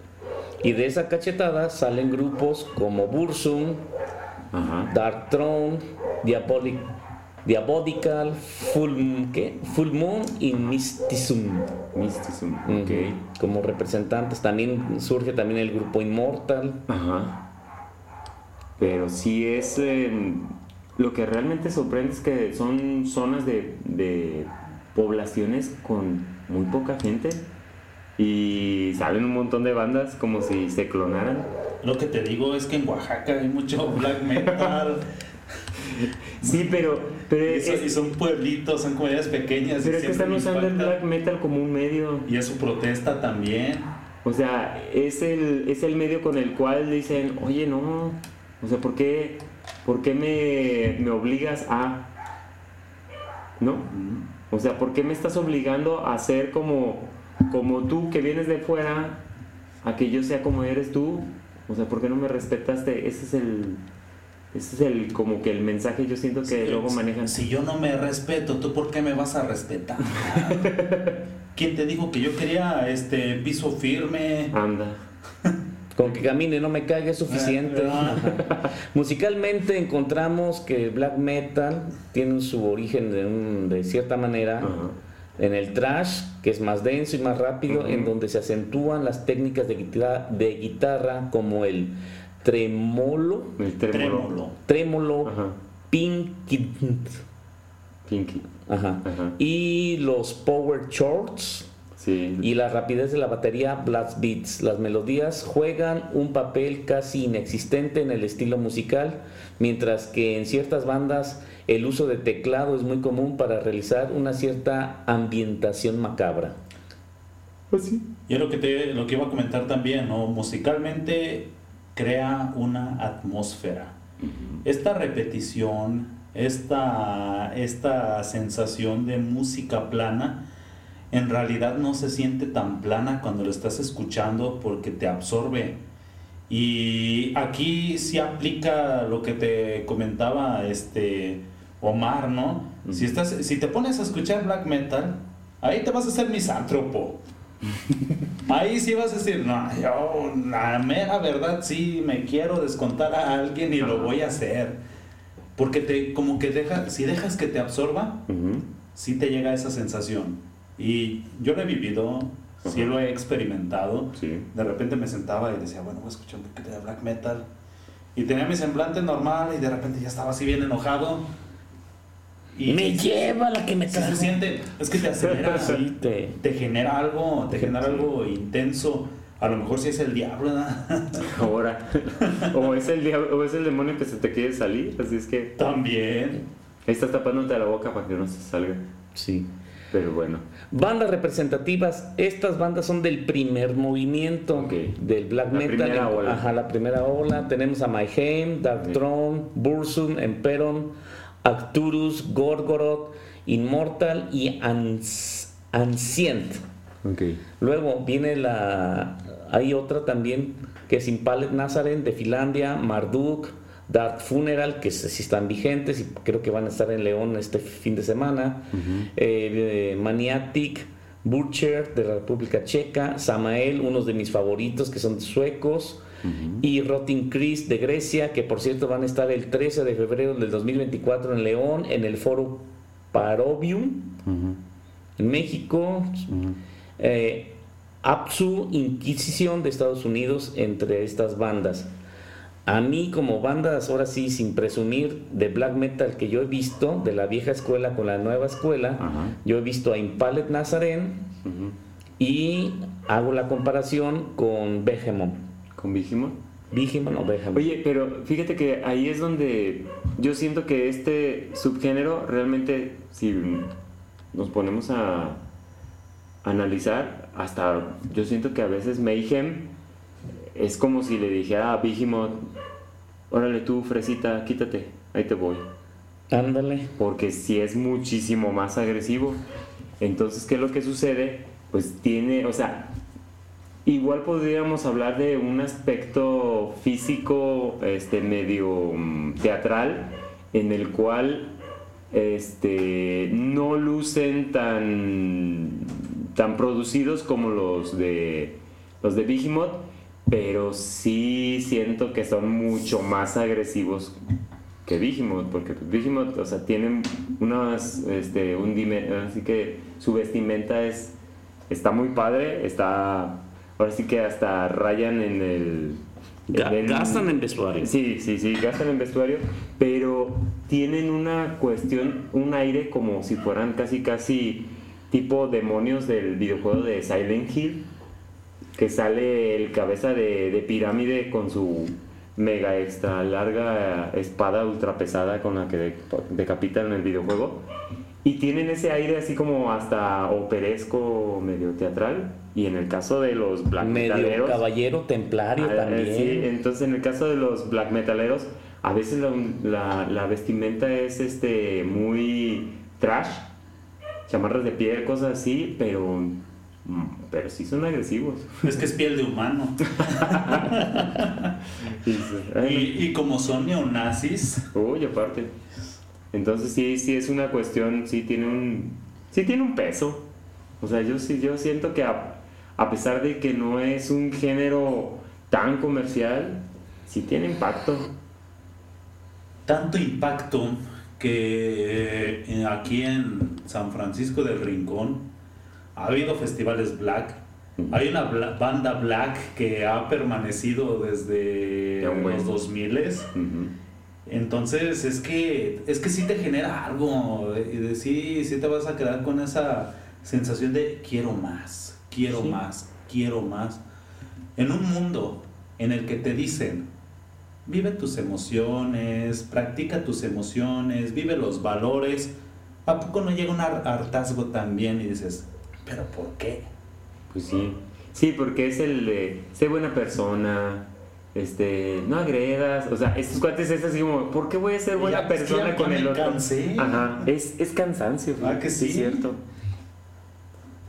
Y de esa cachetada salen grupos como Bursum. Dark Throne, Diabolic, Diabolical, Full, ¿qué? Full Moon y Mysticism. Mysticism, Ujú. ok. Como representantes también surge también el grupo Immortal. Ajá. Pero sí es. eh, lo que realmente sorprende es que son zonas de, de poblaciones con muy poca gente y salen un montón de bandas como si se clonaran. Lo que te digo es que en Oaxaca hay mucho black metal. <laughs> <laughs> Sí, pero. Pero y, es, son, y son pueblitos, son comunidades pequeñas. pero es que están usando el black metal como un medio. Y es su protesta también. O sea, es el, es el medio con el cual dicen, oye, no, o sea, ¿por qué, por qué me, me obligas a... ¿No? O sea, ¿por qué me estás obligando a ser como, como tú que vienes de fuera, a que yo sea como eres tú? O sea, ¿por qué no me respetaste? Ese es el... Ese es el, como que el mensaje yo siento que luego manejan. Si yo no me respeto, ¿tú por qué me vas a respetar? <laughs> ¿Quién te dijo que yo quería este piso firme? Anda. <laughs> Con que camine no me caiga es suficiente. Ah, <laughs> Ajá. Musicalmente encontramos que el black metal tiene su origen de, un- de cierta manera en el trash, que es más denso y más rápido, en donde se acentúan las técnicas de guitarra, de guitarra como el tremolo, El trémolo. Trémolo. Ajá. pinkit, Kinky. Ajá. Ajá. Y los Power Chords Sí. y la rapidez de la batería Blast Beats. Las melodías juegan un papel casi inexistente en el estilo musical, mientras que en ciertas bandas el uso de teclado es muy común para realizar una cierta ambientación macabra. Pues sí. Y es lo que, te, lo que iba a comentar también, ¿no? Musicalmente crea una atmósfera. Esta repetición, esta, esta sensación de música plana, en realidad no se siente tan plana cuando lo estás escuchando porque te absorbe. Y aquí sí aplica lo que te comentaba este Omar, ¿no? Si, estás, si te pones a escuchar black metal, ahí te vas a hacer misántropo. Ahí sí vas a decir, no, yo, la mera verdad, sí me quiero descontar a alguien y lo voy a hacer. Porque te, como que deja, si dejas que te absorba, Ujú. sí te llega esa sensación. Y yo lo he vivido, sí lo he experimentado. Sí. De repente me sentaba y decía, bueno, voy a escuchar un poquito de black metal. Y tenía mi semblante normal y de repente ya estaba así bien enojado. Y me lleva la que me se trajo. siente, es que te acelera, <laughs> Sí, te- te genera algo, te genera algo intenso. A lo mejor si es el diablo, ¿verdad? <laughs> Ahora. o, es el diablo- o es el demonio que se te quiere salir. Así es que. También. Estás tapándote la boca para que no se salga. sí. Pero bueno. Bandas representativas, estas bandas son del primer movimiento del black La metal. primera ola. Ajá, la primera ola. Tenemos a Mayhem, Dark. Throne, Bursum, Emperon, Arcturus, Gorgoroth, Immortal y Ans- Ancient. Ok. Luego viene la. Hay otra también que es Impalet Nazaren de Finlandia, Marduk, Dark Funeral, que sí están vigentes y creo que van a estar en León este fin de semana. eh, eh, Maniatic, Butcher de la República Checa, Samael, unos de mis favoritos que son suecos. Y Rotting Chris de Grecia, que por cierto van a estar el 13 de febrero del 2024 en León, en el foro Parobium, en México. Eh, Apsu Inquisición de Estados Unidos entre estas bandas. A mí como bandas, ahora sí, sin presumir, de black metal que yo he visto, de la vieja escuela con la nueva escuela, Ajá. yo he visto a Impalet Nazaren Ujú. y hago la comparación con Behemoth. ¿Con Vigimon? Behemoth o Behemoth. Oye, pero fíjate que ahí es donde yo siento que este subgénero realmente, si nos ponemos a analizar, hasta yo siento que a veces Mayhem es como si le dijera a Behemoth, órale tú, fresita, quítate, ahí te voy. Ándale. porque si es muchísimo más agresivo. Entonces, ¿qué es lo que sucede? Pues tiene, o sea, igual podríamos hablar de un aspecto físico, este, medio mm, teatral, en el cual, este, no lucen tan, tan producidos como los de, los de Behemoth, pero sí siento que son mucho más agresivos que Behemoth, porque Behemoth, o sea, tienen unas, este, un así que su vestimenta es, está muy padre, está, ahora sí que hasta rayan en el... Gastan en vestuario. Sí, sí, sí, gastan en vestuario, pero tienen una cuestión, un aire como si fueran casi, casi tipo demonios del videojuego de Silent Hill, que sale el cabeza de, de pirámide con su mega extra larga espada ultra pesada con la que de- decapitan en el videojuego. Y tienen ese aire así como hasta operesco, medio teatral. Y en el caso de los black Medio metaleros, caballero templario Ah, también. sí, entonces en el caso de los black metaleros, a veces la, la- la vestimenta es este muy trash, chamarras de piel, cosas así, pero, mm, pero sí son agresivos. <laughs> Es que es piel de humano. Y dices, "Ay, Y, y como son neonazis, Uy, aparte. Entonces sí, sí es una cuestión, sí tiene un, sí tiene un peso. O sea, yo sí, yo siento que a, a pesar de que no es un género tan comercial, sí tiene impacto. tanto impacto que eh, aquí en San Francisco del Rincón ha habido festivales black. Hay una bla- banda black que ha permanecido desde los 2000 Ujú. Entonces es que es que sí te genera algo y de, sí, sí te vas a quedar con esa sensación de quiero más, quiero Sí. más, quiero más. En un mundo en el que te dicen vive tus emociones, practica tus emociones, vive los valores, ¿a poco no llega un har- hartazgo también y dices, pero por qué? Pues sí. Sí, porque es el de sé buena persona, este, no agredas, o sea, estos cuates es así como, ¿por qué voy a ser buena Ya, es que persona ya- con ya el me otro? cansé. Ajá, es, es cansancio, Ah, que sí. es cierto.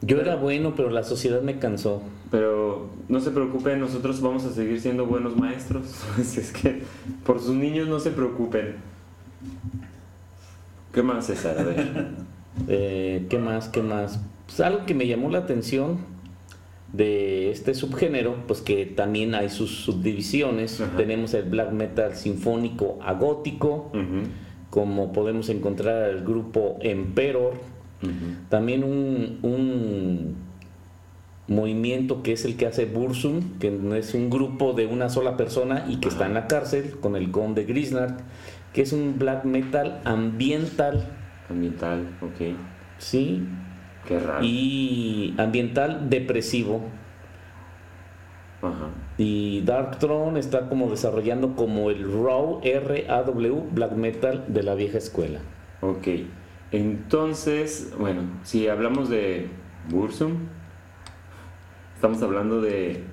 Yo era bueno, pero la sociedad me cansó. Pero no se preocupen, nosotros vamos a seguir siendo buenos maestros. Así <laughs> es que por sus niños no se preocupen. ¿Qué más, César? A ver. <laughs> Eh, ¿Qué más? ¿Qué más? Pues algo que me llamó la atención de este subgénero, pues que también hay sus subdivisiones. Ajá. Tenemos el black metal sinfónico a gótico, Ujú, como podemos encontrar el grupo Emperor. También un, un movimiento que es el que hace Bursum, que es un grupo de una sola persona y que está en la cárcel, con el conde Grisnard, que es un black metal ambiental, Ambiental, ok. ¿sí? Qué raro. y ambiental depresivo. Ajá. Y Darkthrone está como desarrollando como el RAW, R-A-W, black metal de la vieja escuela. Ok. Entonces, bueno, si hablamos de Bursum, estamos hablando de,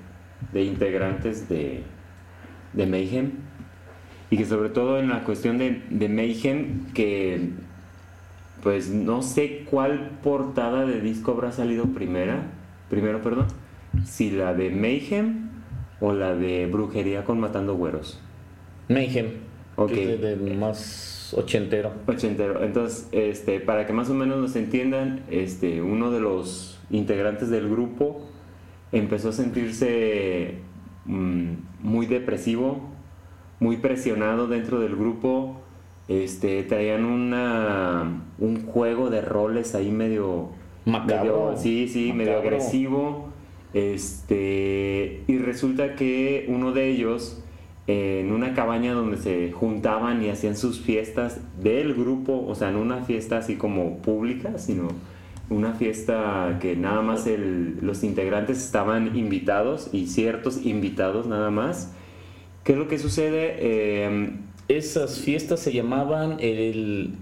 de integrantes de, de Mayhem. Y que sobre todo en la cuestión de, de Mayhem, que pues no sé cuál portada de disco habrá salido primera, primero, perdón, si la de Mayhem o la de Brujería con Matando Güeros. Mayhem, Ok. que es de- de más ochentero. Ochentero. Entonces, este, para que más o menos nos entiendan, este, uno de los integrantes del grupo empezó a sentirse mm, muy depresivo, muy presionado dentro del grupo. Este, traían una, un juego de roles ahí medio Macabro. medio- sí, sí, medio agresivo. Este, y resulta que uno de ellos, en una cabaña donde se juntaban y hacían sus fiestas del grupo, o sea, no una fiesta así como pública, sino una fiesta que nada más el- los integrantes estaban invitados y ciertos invitados nada más. ¿Qué es lo que sucede? Eh, Esas fiestas se llamaban el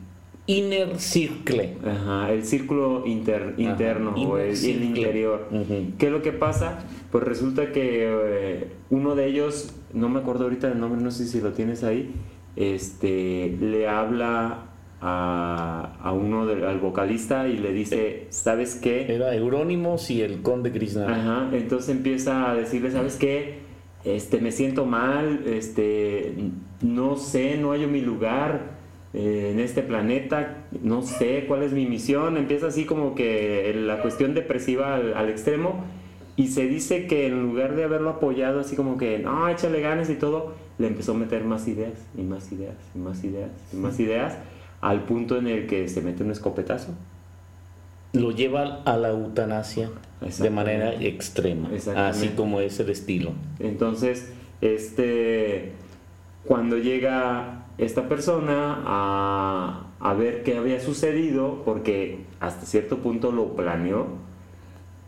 Inner Circle. Ajá, el círculo inter- interno o el, interior. Ujú. ¿Qué es lo que pasa? Pues resulta que eh, uno de ellos, no me acuerdo ahorita el nombre, no sé si lo tienes ahí, este, le habla a, a uno del, al vocalista y le dice, ¿sabes qué? Era Eurónimos y el conde Grisnard. Ajá, entonces empieza a decirle, ¿sabes qué? Este, me siento mal, este, no sé, no hallo mi lugar eh, en este planeta, no sé cuál es mi misión, empieza así como que la cuestión depresiva al, al extremo. Y se dice que en lugar de haberlo apoyado así como que, no, échale ganas y todo, le empezó a meter más ideas y más ideas y más ideas y más ideas al punto en el que se mete un escopetazo. Lo lleva a la eutanasia de manera extrema, así como es el estilo. Entonces, este, cuando llega esta persona a, a ver qué había sucedido, porque hasta cierto punto lo planeó,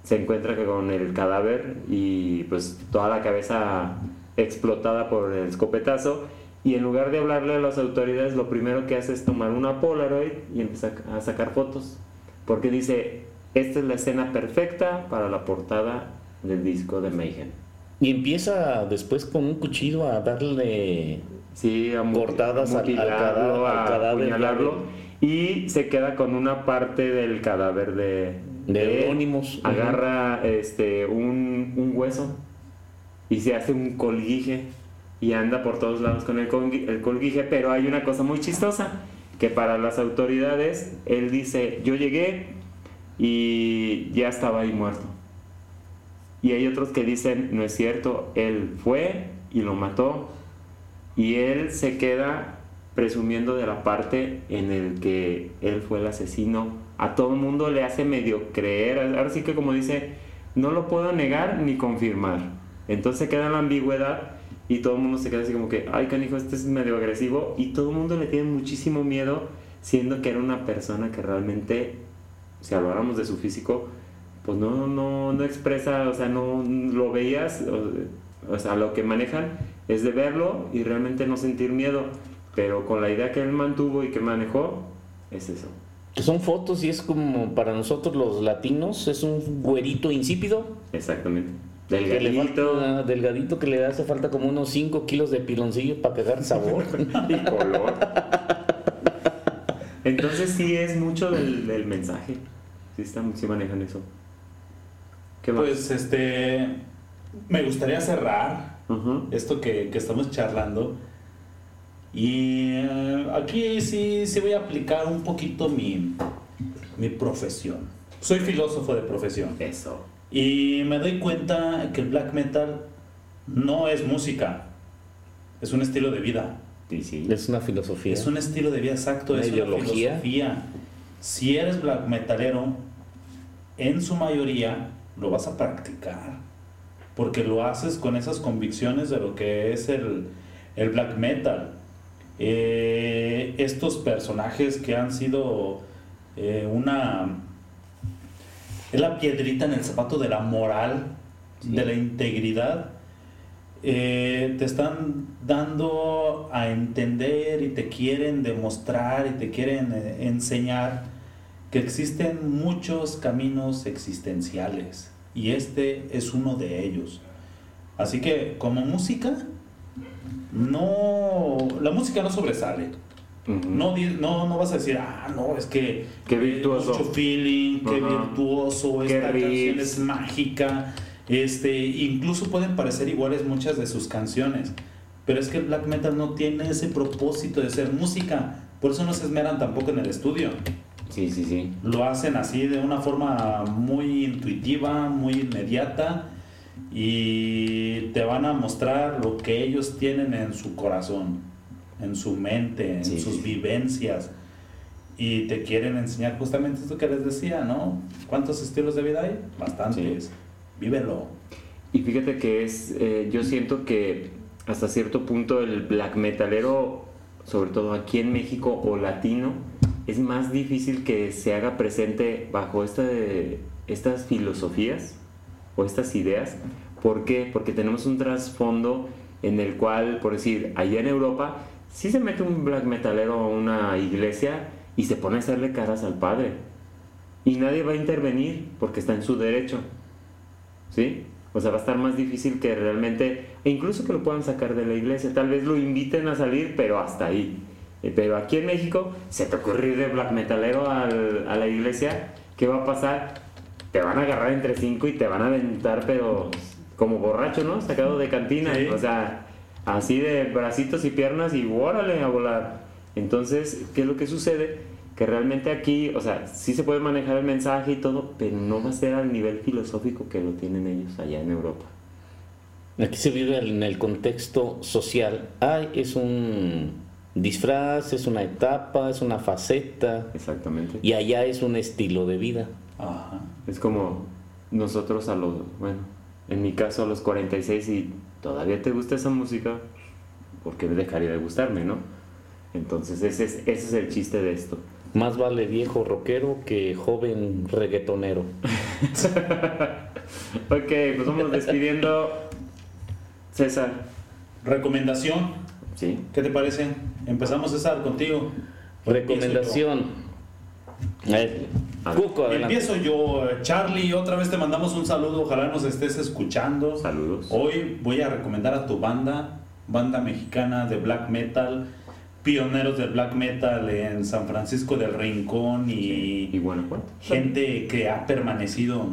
se encuentra que con el cadáver y pues toda la cabeza explotada por el escopetazo. Y en lugar de hablarle a las autoridades, lo primero que hace es tomar una Polaroid y empieza a sacar fotos. Porque dice, esta es la escena perfecta para la portada del disco de Mayhem. Y empieza después con un cuchillo a darle Sí, a Cortadas a al- al cadáver- al a cadáver apuñalarlo, ya y se queda con una parte del cadáver de, De él. Eurónimos. Ujú. Agarra este un, un hueso y se hace un colguije y anda por todos lados con el, colgui- el colguije, pero hay una cosa muy chistosa que para las autoridades él dice, yo llegué y ya estaba ahí muerto. Y hay otros que dicen, no es cierto, él fue y lo mató. Y él se queda presumiendo de la parte en el que él fue el asesino. A todo el mundo le hace medio creer. Ahora sí que como dice, no lo puedo negar ni confirmar. Entonces queda la ambigüedad y todo el mundo se queda así como que, ay canijo, este es medio agresivo y todo el mundo le tiene muchísimo miedo siendo que era una persona que realmente, si habláramos de su físico, pues no, no, no expresa, o sea, no lo veías, o, o sea, lo que manejan es de verlo y realmente no sentir miedo, pero con la idea que él mantuvo y que manejó, es eso. Son fotos y es como para nosotros los latinos, es un güerito insípido. Exactamente. Que le Delgadito falta- delgadito que le hace falta como unos 5 kilos de piloncillo para pegar sabor. <laughs> y color. Entonces sí es mucho del, del mensaje. Sí, están, sí manejan eso. ¿Qué más? Pues este, me gustaría cerrar esto que, que estamos charlando. Y eh, aquí sí, sí voy a aplicar un poquito mi, mi profesión. Soy filósofo de profesión. Eso. Y me doy cuenta que el black metal no es música, es un estilo de vida. Sí, sí. es una filosofía. Es un estilo de vida exacto, Una es ideología. una filosofía. Si eres black metalero, en su mayoría lo vas a practicar, porque lo haces con esas convicciones de lo que es el, el black metal. Eh, estos personajes que han sido eh, una... Es la piedrita en el zapato de la moral, de la integridad, eh, te están dando a entender y te quieren demostrar y te quieren eh, enseñar que existen muchos caminos existenciales y este es uno de ellos. Así que como música, no, la música no sobresale. No, no, no vas a decir, ah, no, es que Qué eh, virtuoso. mucho feeling, qué virtuoso, Qué esta canción es mágica. Este, incluso pueden parecer iguales muchas de sus canciones, pero es que el black metal no tiene ese propósito de ser música, por eso no se esmeran tampoco en el estudio. Sí, sí, sí. Lo hacen así de una forma muy intuitiva, muy inmediata y te van a mostrar lo que ellos tienen en su corazón, en su mente, en Sí, sus sí. vivencias. Y te quieren enseñar justamente esto que les decía, ¿no? ¿Cuántos estilos de vida hay? Bastantes. Vívelo. Y fíjate que es, eh, yo siento que hasta cierto punto el black metalero, sobre todo aquí en México o latino, es más difícil que se haga presente bajo esta de- estas filosofías o estas ideas. ¿Por qué? Porque tenemos un trasfondo en el cual, por decir, allá en Europa, sí se mete un black metalero a una iglesia y se pone a hacerle caras al padre. Y nadie va a intervenir porque está en su derecho. ¿sí? O sea, va a estar más difícil que realmente, e incluso que lo puedan sacar de la iglesia, tal vez lo inviten a salir, pero hasta ahí. Eh, Pero aquí en México, se te ocurre ir de black metalero al- a la iglesia, ¿qué va a pasar? Te van a agarrar entre cinco y te van a aventar, pero como borracho, ¿no? Sacado de cantina, Sí. o sea, así de bracitos y piernas y órale a volar. Entonces, ¿qué es lo que sucede? Que realmente aquí, o sea, sí se puede manejar el mensaje y todo, pero no va a ser al nivel filosófico que lo tienen ellos allá en Europa. Aquí se vive en el contexto social. Ay, es un disfraz, es una etapa, es una faceta. Exactamente. Y allá es un estilo de vida. Ajá. Es como nosotros a los, bueno, en mi caso a los 46 y todavía te gusta esa música, porque dejaría de gustarme, ¿no? Entonces ese es, ese es el chiste de esto. Más vale viejo rockero que joven reggaetonero. <laughs> Ok, pues vamos despidiendo. César, Recomendación, ¿sí? ¿qué te parece? Empezamos César contigo. Recomendación. A ver, ver, Cuco, adelante. Empiezo yo, Charlie, otra vez te mandamos un saludo, ojalá nos estés escuchando. Saludos. Hoy voy a recomendar a tu banda, banda mexicana de black metal, pioneros del black metal en San Francisco del Rincón y, Y Guanajuato. gente que ha permanecido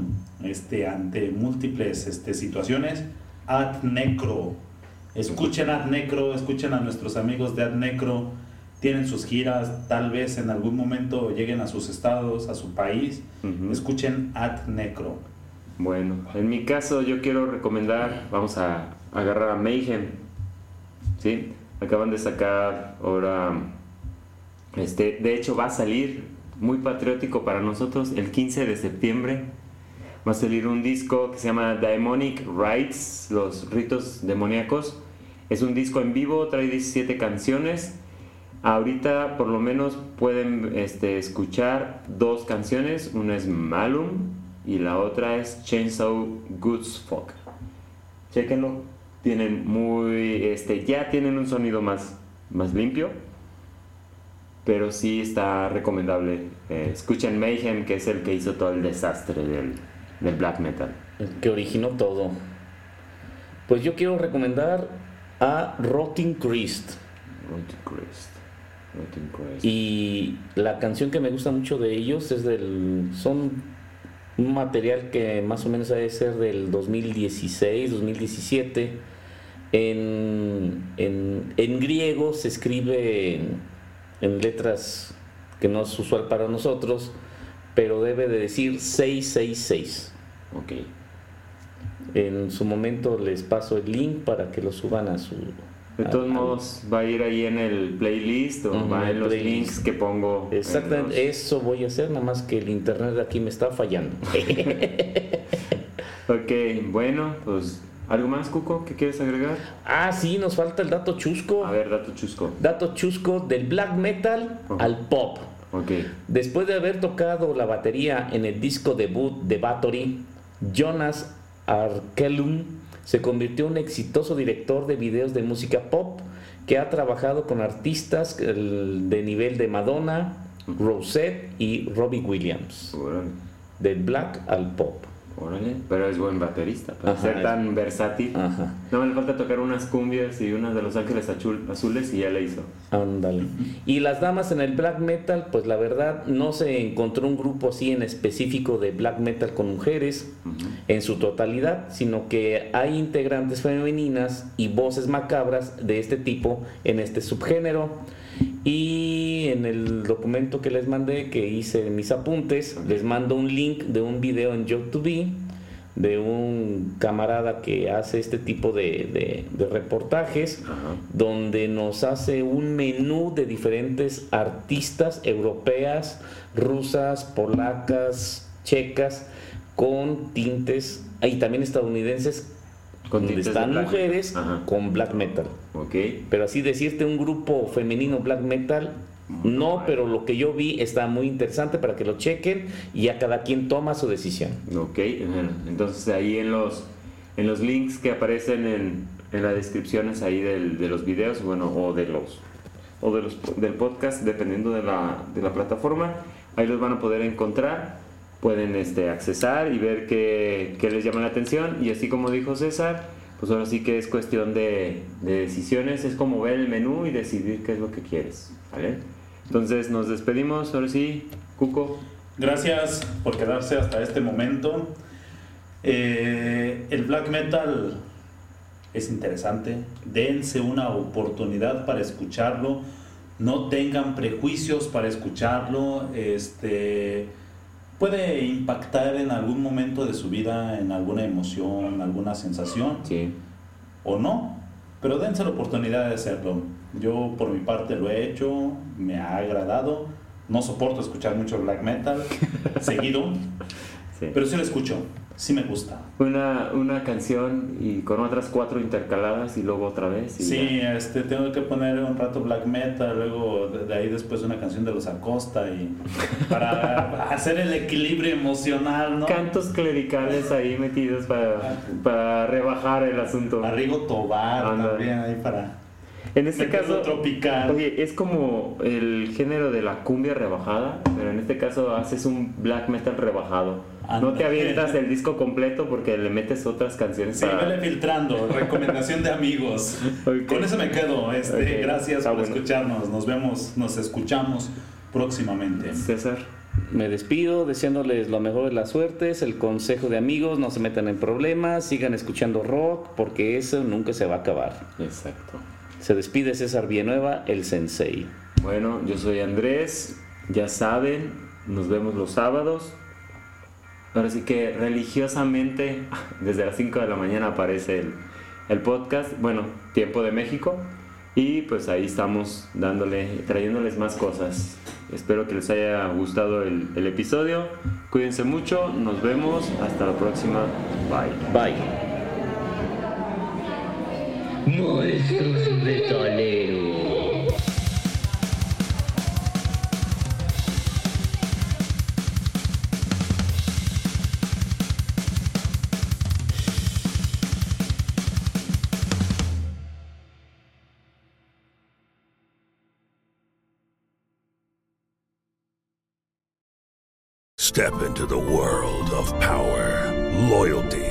este, ante múltiples este, situaciones. Ad Necro. Escuchen Ad Necro, escuchen a nuestros amigos de Ad Necro. Tienen sus giras, tal vez en algún momento lleguen a sus estados, a su país. Ujú. Escuchen Ad Necro. Bueno, en mi caso yo quiero recomendar, vamos a agarrar a Mayhem, ¿sí? Acaban de sacar ahora, este, de hecho va a salir, muy patriótico para nosotros, el 15 de septiembre va a salir un disco que se llama Demonic Rites, los ritos demoníacos, Es un disco en vivo, trae 17 canciones. Ahorita por lo menos pueden este, escuchar dos canciones. Una es Malum y la otra es Chainsaw Goods Fuck. Chequenlo. Tienen muy, este, ya tienen un sonido más, más limpio. Pero sí está recomendable. Eh, escuchen Mayhem, que es el que hizo todo el desastre del, del black metal. El que originó todo. Pues yo quiero recomendar a Rotting Christ. Rotting Christ. Y la canción que me gusta mucho de ellos es del. Son un material que más o menos debe ser del 2016, 2017. En, en, en griego se escribe en, en letras que no es usual para nosotros, pero debe de decir 666. Ok. En su momento les paso el link para que lo suban a su. De todos modos, va a ir ahí en el playlist o Ujú, va el en los playlist. links que pongo. en Exactamente, los- eso voy a hacer, nada más que el internet de aquí me está fallando. <laughs> Ok, bueno, pues, ¿algo más, Cuco, que quieres agregar? ah, sí, nos falta el dato chusco. A ver, dato chusco. Dato chusco del black metal al pop. Ok. Después de haber tocado la batería en el disco debut de Bathory, Jonas Arkelum se convirtió en un exitoso director de videos de música pop que ha trabajado con artistas de nivel de Madonna, Rosette y Robbie Williams. Del black al pop. Órale. Pero es buen baterista, para Ajá, ser es- tan versátil. Ajá. No me falta tocar unas cumbias y unas de los ángeles azules y ya le hizo. Ándale. Y las damas en el black metal, pues la verdad no se encontró un grupo así en específico de black metal con mujeres en su totalidad, sino que hay integrantes femeninas y voces macabras de este tipo en este subgénero. Y en el documento que les mandé, que hice mis apuntes, les mando un link de un video en YouTube de un camarada que hace este tipo de, de- de reportajes, Ajá. donde nos hace un menú de diferentes artistas europeas, rusas, polacas, checas, con tintes, y también estadounidenses, Con donde están mujeres. Ajá. con black metal. Ok. Pero así decirte un grupo femenino black metal, no, pero lo que yo vi está muy interesante para que lo chequen y ya cada quien toma su decisión. Ok, entonces ahí en los, en los links que aparecen en, en las descripciones ahí del- de los videos, bueno, o de los o de los, del podcast, dependiendo de la, de la plataforma, ahí los van a poder encontrar, pueden este, accesar y ver qué, qué les llama la atención, y así como dijo César, pues ahora sí que es cuestión de, de decisiones, es como ver el menú y decidir qué es lo que quieres, ¿vale? Entonces nos despedimos, ahora sí, Cuco. Gracias por quedarse hasta este momento. Eh, el black metal es interesante. Dense una oportunidad para escucharlo. No tengan prejuicios para escucharlo. Este puede impactar en algún momento de su vida, en alguna emoción, alguna sensación Sí. o no, pero dense la oportunidad de hacerlo. Yo por mi parte lo he hecho, me ha agradado. No soporto escuchar mucho black metal <laughs> seguido, Sí. pero sí lo escucho, sí me gusta. Una, una canción y con otras cuatro intercaladas y luego otra vez. y Sí, ya. este, tengo que poner un rato black metal, luego de, de ahí después una canción de los Acosta y para <laughs> hacer el equilibrio emocional, ¿no? Cantos clericales ahí metidos para, para rebajar el asunto. Arrigo Tobar Anda. también ahí para En este caso, tropical. oye, es como el género de la cumbia rebajada, pero en este caso haces un black metal rebajado. No te Anda. avientas el disco completo porque le metes otras canciones. Sí, vele filtrando, recomendación de amigos. <laughs> Ok. Con eso me quedo. Este, Ok, Gracias está por bueno. escucharnos. Nos vemos, nos escuchamos próximamente. César. Me despido deseándoles lo mejor de las suertes, el consejo de amigos, no se metan en problemas, sigan escuchando rock porque eso nunca se va a acabar. Exacto. Se despide César Villanueva, el sensei. Bueno, yo soy Andrés, ya saben, nos vemos los sábados. Ahora sí que religiosamente, <laughs> desde las 5 de la mañana aparece el, el podcast, bueno, Tiempo de México, y pues ahí estamos dándole, trayéndoles más cosas. Espero que les haya gustado el, el episodio. Cuídense mucho, nos vemos, hasta la próxima, bye. Bye. Monstruos metaleros. Step into the world of power, loyalty,